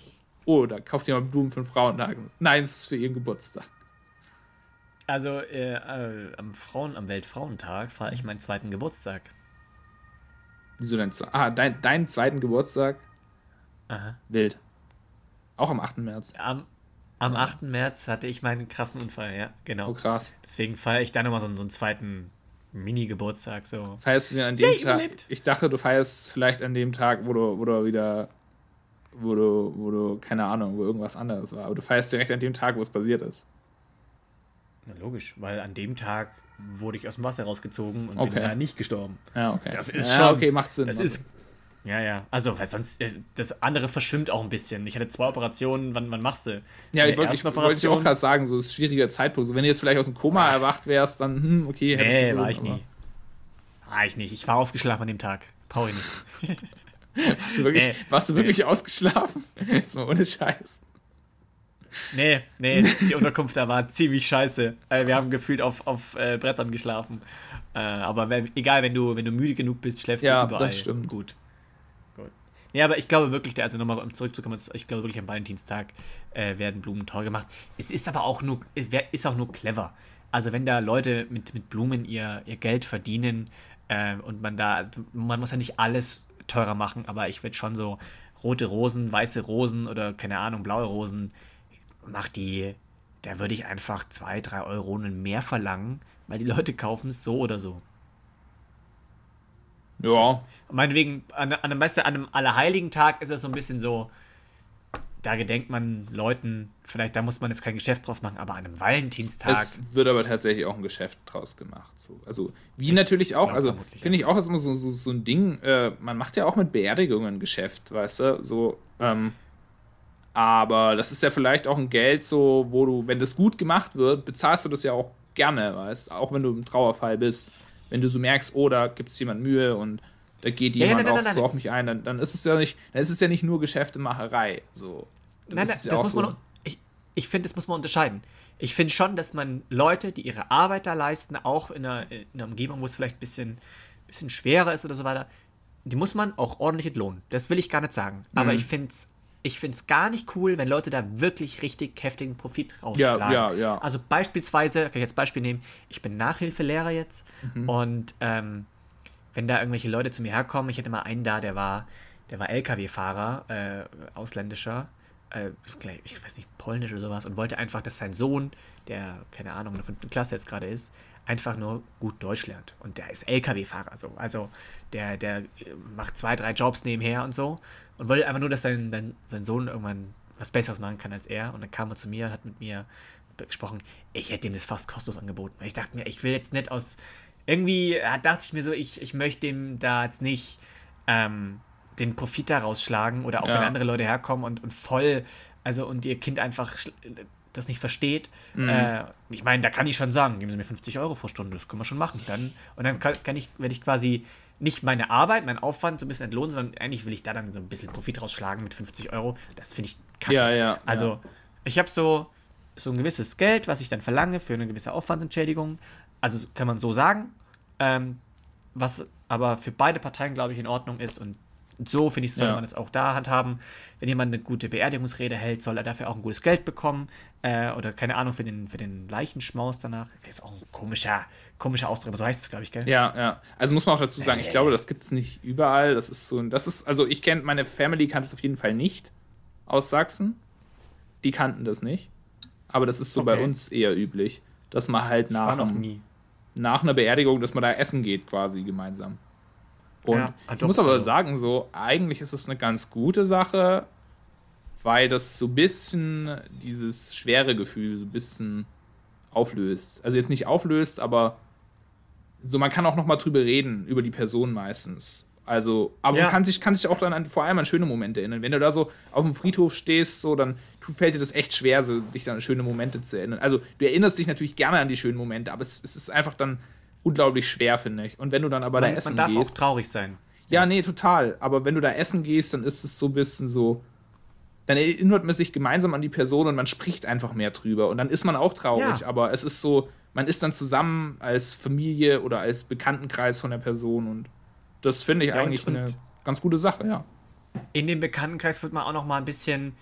oh, da kauft jemand Blumen für den Frauentag. Nein, es ist für ihren Geburtstag. Also äh, äh, am Frauen, am Weltfrauentag feiere ich meinen zweiten Geburtstag. Wieso denn? so? Ah, dein, deinen zweiten Geburtstag? Aha. Wild. Auch am 8. März. Am, am 8. März hatte ich meinen krassen Unfall, ja, genau. Oh, krass. Deswegen feiere ich da nochmal so, einen- so einen zweiten Mini-Geburtstag. So. Feierst du den an dem Yay, Tag? überlebt. Ich dachte, du feierst vielleicht an dem Tag, wo du, wo du wieder, wo du, wo du, keine Ahnung, wo irgendwas anderes war. Aber du feierst direkt an dem Tag, wo es passiert ist. Na, logisch, weil an dem Tag wurde ich aus dem Wasser rausgezogen und Okay. bin da nicht gestorben. Ja, okay. Das ist ja, schon- okay, macht Sinn. Das macht ist. Sinn. Ja, ja. Also, weil sonst. äh, Das andere verschwimmt auch ein bisschen. Ich hatte zwei Operationen. Wann, wann machst du? Ja, ich wollte ich auch gerade sagen, so ist ein schwieriger Zeitpunkt. So, wenn du jetzt vielleicht aus dem Koma erwacht wärst, dann, hm, okay, hättest Nee, du so, war ich nie. War ich nicht. Ich war ausgeschlafen an dem Tag. Paul nicht. Warst du wirklich, Nee. warst du wirklich ausgeschlafen? Jetzt mal ohne Scheiß. Nee, nee, die Unterkunft da war ziemlich scheiße. Äh, wir haben gefühlt auf, auf äh, Brettern geschlafen. Äh, aber wenn, egal, wenn du, wenn du müde genug bist, schläfst Ja, du überall. das stimmt. Gut. Gut. Nee, aber ich glaube wirklich, also nochmal um zurückzukommen, ich glaube wirklich am Valentinstag äh, werden Blumen teuer gemacht. Es ist aber auch nur, ist auch nur clever. Also wenn da Leute mit, mit Blumen ihr, ihr Geld verdienen äh, und man da, also man muss ja nicht alles teurer machen, aber ich würde schon so rote Rosen, weiße Rosen oder keine Ahnung, blaue Rosen, mach die, da würde ich einfach zwei, drei Euronen mehr verlangen, weil die Leute kaufen es so oder so. Ja, meinetwegen, an, an, einem, weißt du, an einem Allerheiligen Tag ist es so ein bisschen so, da gedenkt man Leuten, vielleicht da muss man jetzt kein Geschäft draus machen, aber an einem Valentinstag. Es wird aber tatsächlich auch ein Geschäft draus gemacht. So. Also, wie natürlich auch, also finde ich auch ist immer so, so, so ein Ding, äh, man macht ja auch mit Beerdigungen ein Geschäft, weißt du? So, ähm, aber das ist ja vielleicht auch ein Geld, so, wo du, wenn das gut gemacht wird, bezahlst du das ja auch gerne, weißt Auch wenn du im Trauerfall bist. Wenn du so merkst, oh, da gibt es jemand Mühe und da geht jemand ja, nein, nein, auch nein, so auf mich ein, dann, dann ist es ja nicht, dann ist es ja nicht nur Geschäftemacherei. So. Nein, nein, das ja muss so. man, ich, ich finde, das muss man unterscheiden. Ich finde schon, dass man Leute, die ihre Arbeit da leisten, auch in einer, in einer Umgebung, wo es vielleicht ein bisschen, bisschen schwerer ist oder so weiter, die muss man auch ordentlich entlohnen. Das will ich gar nicht sagen. Mhm. Aber ich finde es ich finde es gar nicht cool, wenn Leute da wirklich richtig heftigen Profit rausschlagen. Ja, ja, ja. Also beispielsweise, kann ich jetzt Beispiel nehmen, ich bin Nachhilfelehrer jetzt mhm. und ähm, wenn da irgendwelche Leute zu mir herkommen, ich hatte mal einen da, der war, der war LKW-Fahrer, äh, ausländischer, äh, ich weiß nicht, polnisch oder sowas, und wollte einfach, dass sein Sohn, der, keine Ahnung, in der fünften Klasse jetzt gerade ist, einfach nur gut Deutsch lernt. Und der ist LKW-Fahrer, so. Also der, der macht zwei, drei Jobs nebenher und so. Und wollte einfach nur, dass sein, sein, sein Sohn irgendwann was Besseres machen kann als er. Und dann kam er zu mir und hat mit mir gesprochen. Ich hätte ihm das fast kostenlos angeboten. Ich dachte mir, ich will jetzt nicht aus irgendwie äh, dachte ich mir so, ich, ich möchte dem da jetzt nicht ähm, den Profit da rausschlagen oder auch ja. wenn andere Leute herkommen und, und voll, also und ihr Kind einfach das nicht versteht. Mhm. Äh, ich meine, da kann ich schon sagen, geben Sie mir 50 Euro pro Stunde, das können wir schon machen. Dann, und dann kann, kann ich, werde ich quasi nicht meine Arbeit, meinen Aufwand so ein bisschen entlohnen, sondern eigentlich will ich da dann so ein bisschen Profit rausschlagen mit 50 Euro. Das finde ich kacke. Ja, ja. Also, ja. ich habe so, so ein gewisses Geld, was ich dann verlange für eine gewisse Aufwandsentschädigung. Also kann man so sagen. Ähm, was aber für beide Parteien, glaube ich, in Ordnung ist. Und so, finde ich, soll ja. man es auch da handhaben. Wenn jemand eine gute Beerdigungsrede hält, soll er dafür auch ein gutes Geld bekommen. Äh, oder keine Ahnung, für den, für den Leichenschmaus danach. Das ist auch ein komischer, komischer Ausdruck, aber so heißt es, glaube ich, gell? Ja, ja. Also muss man auch dazu sagen, äh, ich glaube, das gibt es nicht überall. Das ist so das ist, also ich kenne, meine Family kannte es auf jeden Fall nicht aus Sachsen. Die kannten das nicht. Aber das ist so okay. bei uns eher üblich, dass man halt nach. Nie nach einer Beerdigung, dass man da essen geht, quasi gemeinsam. Und ja, ich muss aber also. sagen, so, eigentlich ist es eine ganz gute Sache, weil das so ein bisschen dieses schwere Gefühl so ein bisschen auflöst. Also jetzt nicht auflöst, aber so man kann auch noch mal drüber reden, über die Person meistens. Also, aber ja. man kann sich, kann sich auch dann an, vor allem an schöne Momente erinnern. Wenn du da so auf dem Friedhof stehst, so, dann fällt dir das echt schwer, so, dich dann an schöne Momente zu erinnern. Also, du erinnerst dich natürlich gerne an die schönen Momente, aber es, es ist einfach dann unglaublich schwer, finde ich. Und wenn du dann aber man, da essen gehst. Man darf gehst, auch traurig sein. Ja, nee, total. Aber wenn du da essen gehst, dann ist es so ein bisschen so. Dann erinnert man sich gemeinsam an die Person und man spricht einfach mehr drüber. Und dann ist man auch traurig, ja. aber es ist so, man ist dann zusammen als Familie oder als Bekanntenkreis von der Person und das finde ich ja, eigentlich und, eine ganz gute Sache, ja. In dem Bekanntenkreis wird man auch noch mal ein bisschen,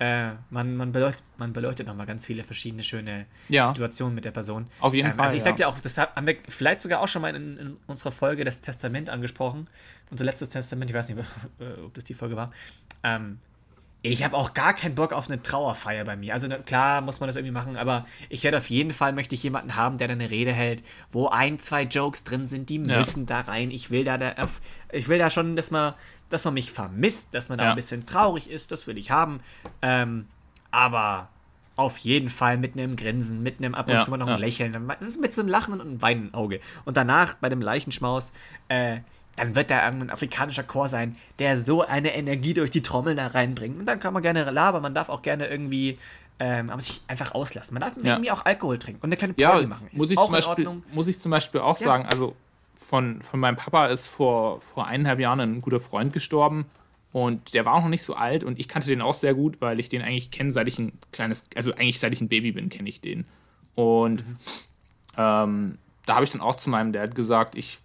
äh, man, man, beleuchtet, man beleuchtet noch mal ganz viele verschiedene schöne ja. Situationen mit der Person. Auf jeden ähm, Fall. Also ich ja. sag dir auch, das haben wir vielleicht sogar auch schon mal in, in, unserer Folge das Testament angesprochen. Unser letztes Testament, ich weiß nicht, ob das die Folge war. Ähm, ich habe auch gar keinen Bock auf eine Trauerfeier bei mir. Also klar muss man das irgendwie machen, aber ich werde auf jeden Fall möchte ich jemanden haben, der da eine Rede hält, wo ein, zwei Jokes drin sind, die müssen ja. da rein. Ich will da, da ich will da schon, dass man, dass man mich vermisst, dass man da ja. ein bisschen traurig ist, das will ich haben. Ähm, aber auf jeden Fall mit einem Grinsen, mit einem ab und ja, zu mal noch ein Lächeln, mit so einem Lachen und einem weinenden Auge. Und danach bei dem Leichenschmaus, äh, dann wird da irgendein afrikanischer Chor sein, der so eine Energie durch die Trommeln da reinbringt. Und dann kann man gerne labern, man darf auch gerne irgendwie ähm, aber sich einfach auslassen. Man darf ja. irgendwie auch Alkohol trinken und eine kleine Party ja, machen. muss ich, zum Beispiel, muss ich zum Beispiel auch ja. sagen, also von, von meinem Papa ist vor, vor eineinhalb Jahren ein guter Freund gestorben und der war auch noch nicht so alt und ich kannte den auch sehr gut, weil ich den eigentlich kenne, seit ich ein kleines, also eigentlich seit ich ein Baby bin, kenne ich den. Und mhm. ähm, da habe ich dann auch zu meinem Dad gesagt, ich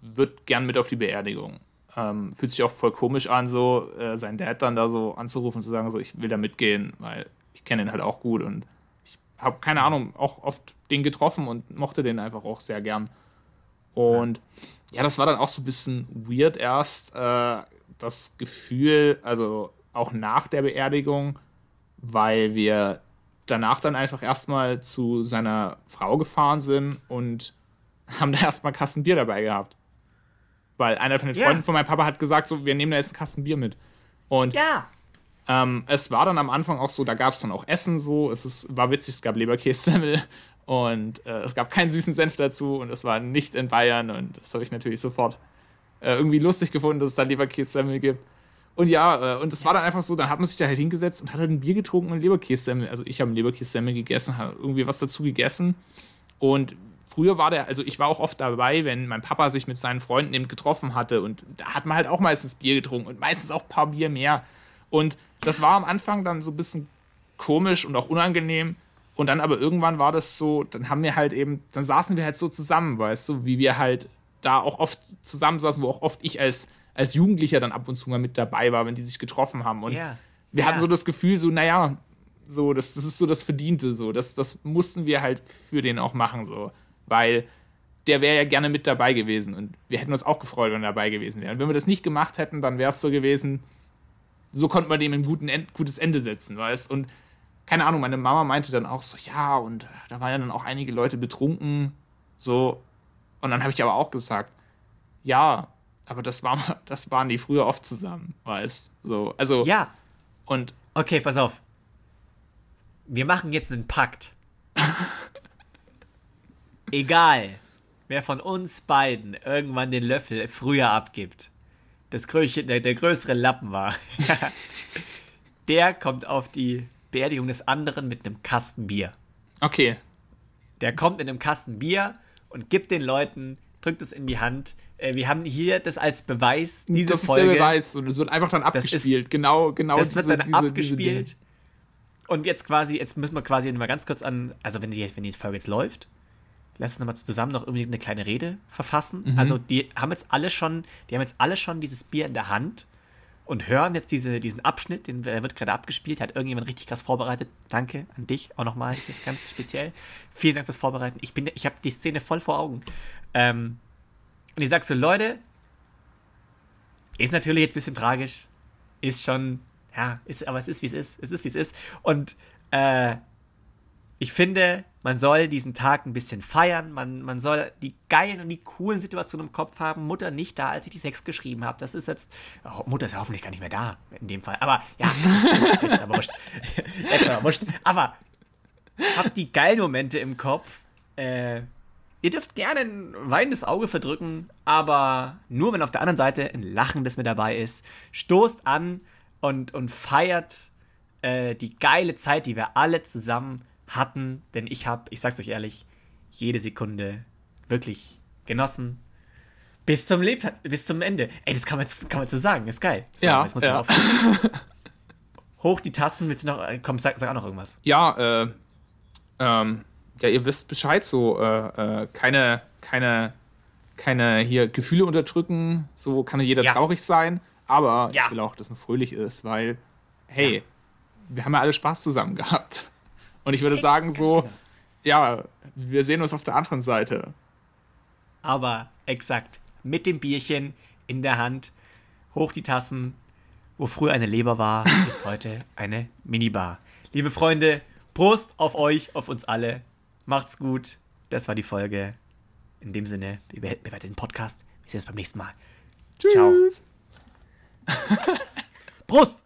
würde gern mit auf die Beerdigung. Ähm, fühlt sich auch voll komisch an, so äh, seinen Dad dann da so anzurufen und zu sagen, so ich will da mitgehen, weil ich kenne ihn halt auch gut und ich habe keine Ahnung, auch oft den getroffen und mochte den einfach auch sehr gern. Und ja, das war dann auch so ein bisschen weird erst, äh, das Gefühl, also auch nach der Beerdigung, weil wir danach dann einfach erstmal zu seiner Frau gefahren sind und haben da erstmal Kasten Bier dabei gehabt. Weil einer von den Freunden ja. von meinem Papa hat gesagt, so, wir nehmen da jetzt einen Kasten Bier mit. Und ja. Ähm, es war dann am Anfang auch so, da gab es dann auch Essen so. Es ist, war witzig, es gab Leberkässemmel und äh, es gab keinen süßen Senf dazu und es war nicht in Bayern und das habe ich natürlich sofort äh, irgendwie lustig gefunden, dass es da Leberkässemmel gibt. Und ja, äh, und es war dann einfach so, dann hat man sich da halt hingesetzt und hat halt ein Bier getrunken und Leberkässemmel. Also ich habe ein Leberkässemmel gegessen, habe irgendwie was dazu gegessen. Und früher war der, also ich war auch oft dabei, wenn mein Papa sich mit seinen Freunden eben getroffen hatte und da hat man halt auch meistens Bier getrunken und meistens auch ein paar Bier mehr. Und das war am Anfang dann so ein bisschen komisch und auch unangenehm. Und dann aber irgendwann war das so, dann haben wir halt eben, dann saßen wir halt so zusammen, weißt du, wie wir halt da auch oft zusammensaßen, wo auch oft ich als, als Jugendlicher dann ab und zu mal mit dabei war, wenn die sich getroffen haben. Und Ja. wir Ja. hatten so das Gefühl, so, naja, so, das, das ist so das Verdiente, so, das, das mussten wir halt für den auch machen, so, weil der wäre ja gerne mit dabei gewesen und wir hätten uns auch gefreut, wenn er dabei gewesen wäre. Und wenn wir das nicht gemacht hätten, dann wäre es so gewesen, so konnte man dem ein guten End, gutes Ende setzen, weißt Und keine Ahnung, meine Mama meinte dann auch so, ja, und da waren ja dann auch einige Leute betrunken, so. Und dann habe ich aber auch gesagt, ja, aber das, war, das waren die früher oft zusammen, weißt So, also, Ja, und okay, pass auf. Wir machen jetzt einen Pakt. Egal, wer von uns beiden irgendwann den Löffel früher abgibt, das Größchen, der, der größere Lappen war, der kommt auf die Beerdigung des anderen mit einem Kasten Bier. okay, Der kommt mit einem Kasten Bier und gibt den Leuten, drückt es in die Hand. Äh, Wir haben hier das als Beweis, diese das Folge. ist der Beweis und es wird einfach dann ist- abgespielt. genau, genau. Das wird diese- dann diese- diese abgespielt. Dinge. und jetzt quasi, jetzt müssen wir quasi mal ganz kurz an, also wenn die, wenn die Folge jetzt läuft, lass uns nochmal zusammen noch irgendwie eine kleine Rede verfassen. Mhm. Also die haben jetzt alle schon, die haben jetzt alle schon dieses Bier in der Hand und hören jetzt diese, diesen Abschnitt, den der wird gerade abgespielt, hat irgendjemand richtig krass vorbereitet. Danke an dich auch nochmal ganz speziell. Vielen Dank fürs Vorbereiten. Ich ich habe die Szene voll vor Augen. Ähm, und ich sag so, Leute, ist natürlich jetzt ein bisschen tragisch, ist schon, ja, ist, aber es ist wie es ist, es ist wie es ist. Und äh, ich finde, man soll diesen Tag ein bisschen feiern, man, man soll die geilen und die coolen Situationen im Kopf haben. Mutter nicht da, als ich die Sex geschrieben habe. Das ist jetzt, oh, Mutter ist ja hoffentlich gar nicht mehr da, in dem Fall. Aber ja, jetzt aber wurscht. Jetzt aber wurscht. Aber habt die geilen Momente im Kopf. Äh, ihr dürft gerne ein weinendes Auge verdrücken, aber nur wenn auf der anderen Seite ein lachendes mit dabei ist. Stoßt an und, und feiert äh, die geile Zeit, die wir alle zusammen hatten. Denn ich habe, ich sag's euch ehrlich, jede Sekunde wirklich genossen. Bis zum Leb bis zum Ende. Ey, das kann man, kann man so sagen, ist geil. So, Ja, jetzt muss ja. man. Hoch die Tasten, willst du noch, äh, komm, sag, sag auch noch irgendwas. Ja, äh, ähm, ja, ihr wisst Bescheid, so, äh, äh, keine, keine, keine hier Gefühle unterdrücken, so kann ja jeder Ja. traurig sein, aber Ja. ich will auch, dass man fröhlich ist, weil, hey, wir haben ja alle Spaß zusammen gehabt. Und ich würde sagen, so, genau. ja, wir sehen uns auf der anderen Seite. aber exakt mit dem Bierchen in der Hand, hoch die Tassen. Wo früher eine Leber war, ist heute eine Minibar. Liebe Freunde, Prost auf euch, auf uns alle. Macht's gut. Das war die Folge. In dem Sinne, bewertet bewertet den Podcast. Wir sehen uns beim nächsten Mal. Ciao. Tschüss. Prost!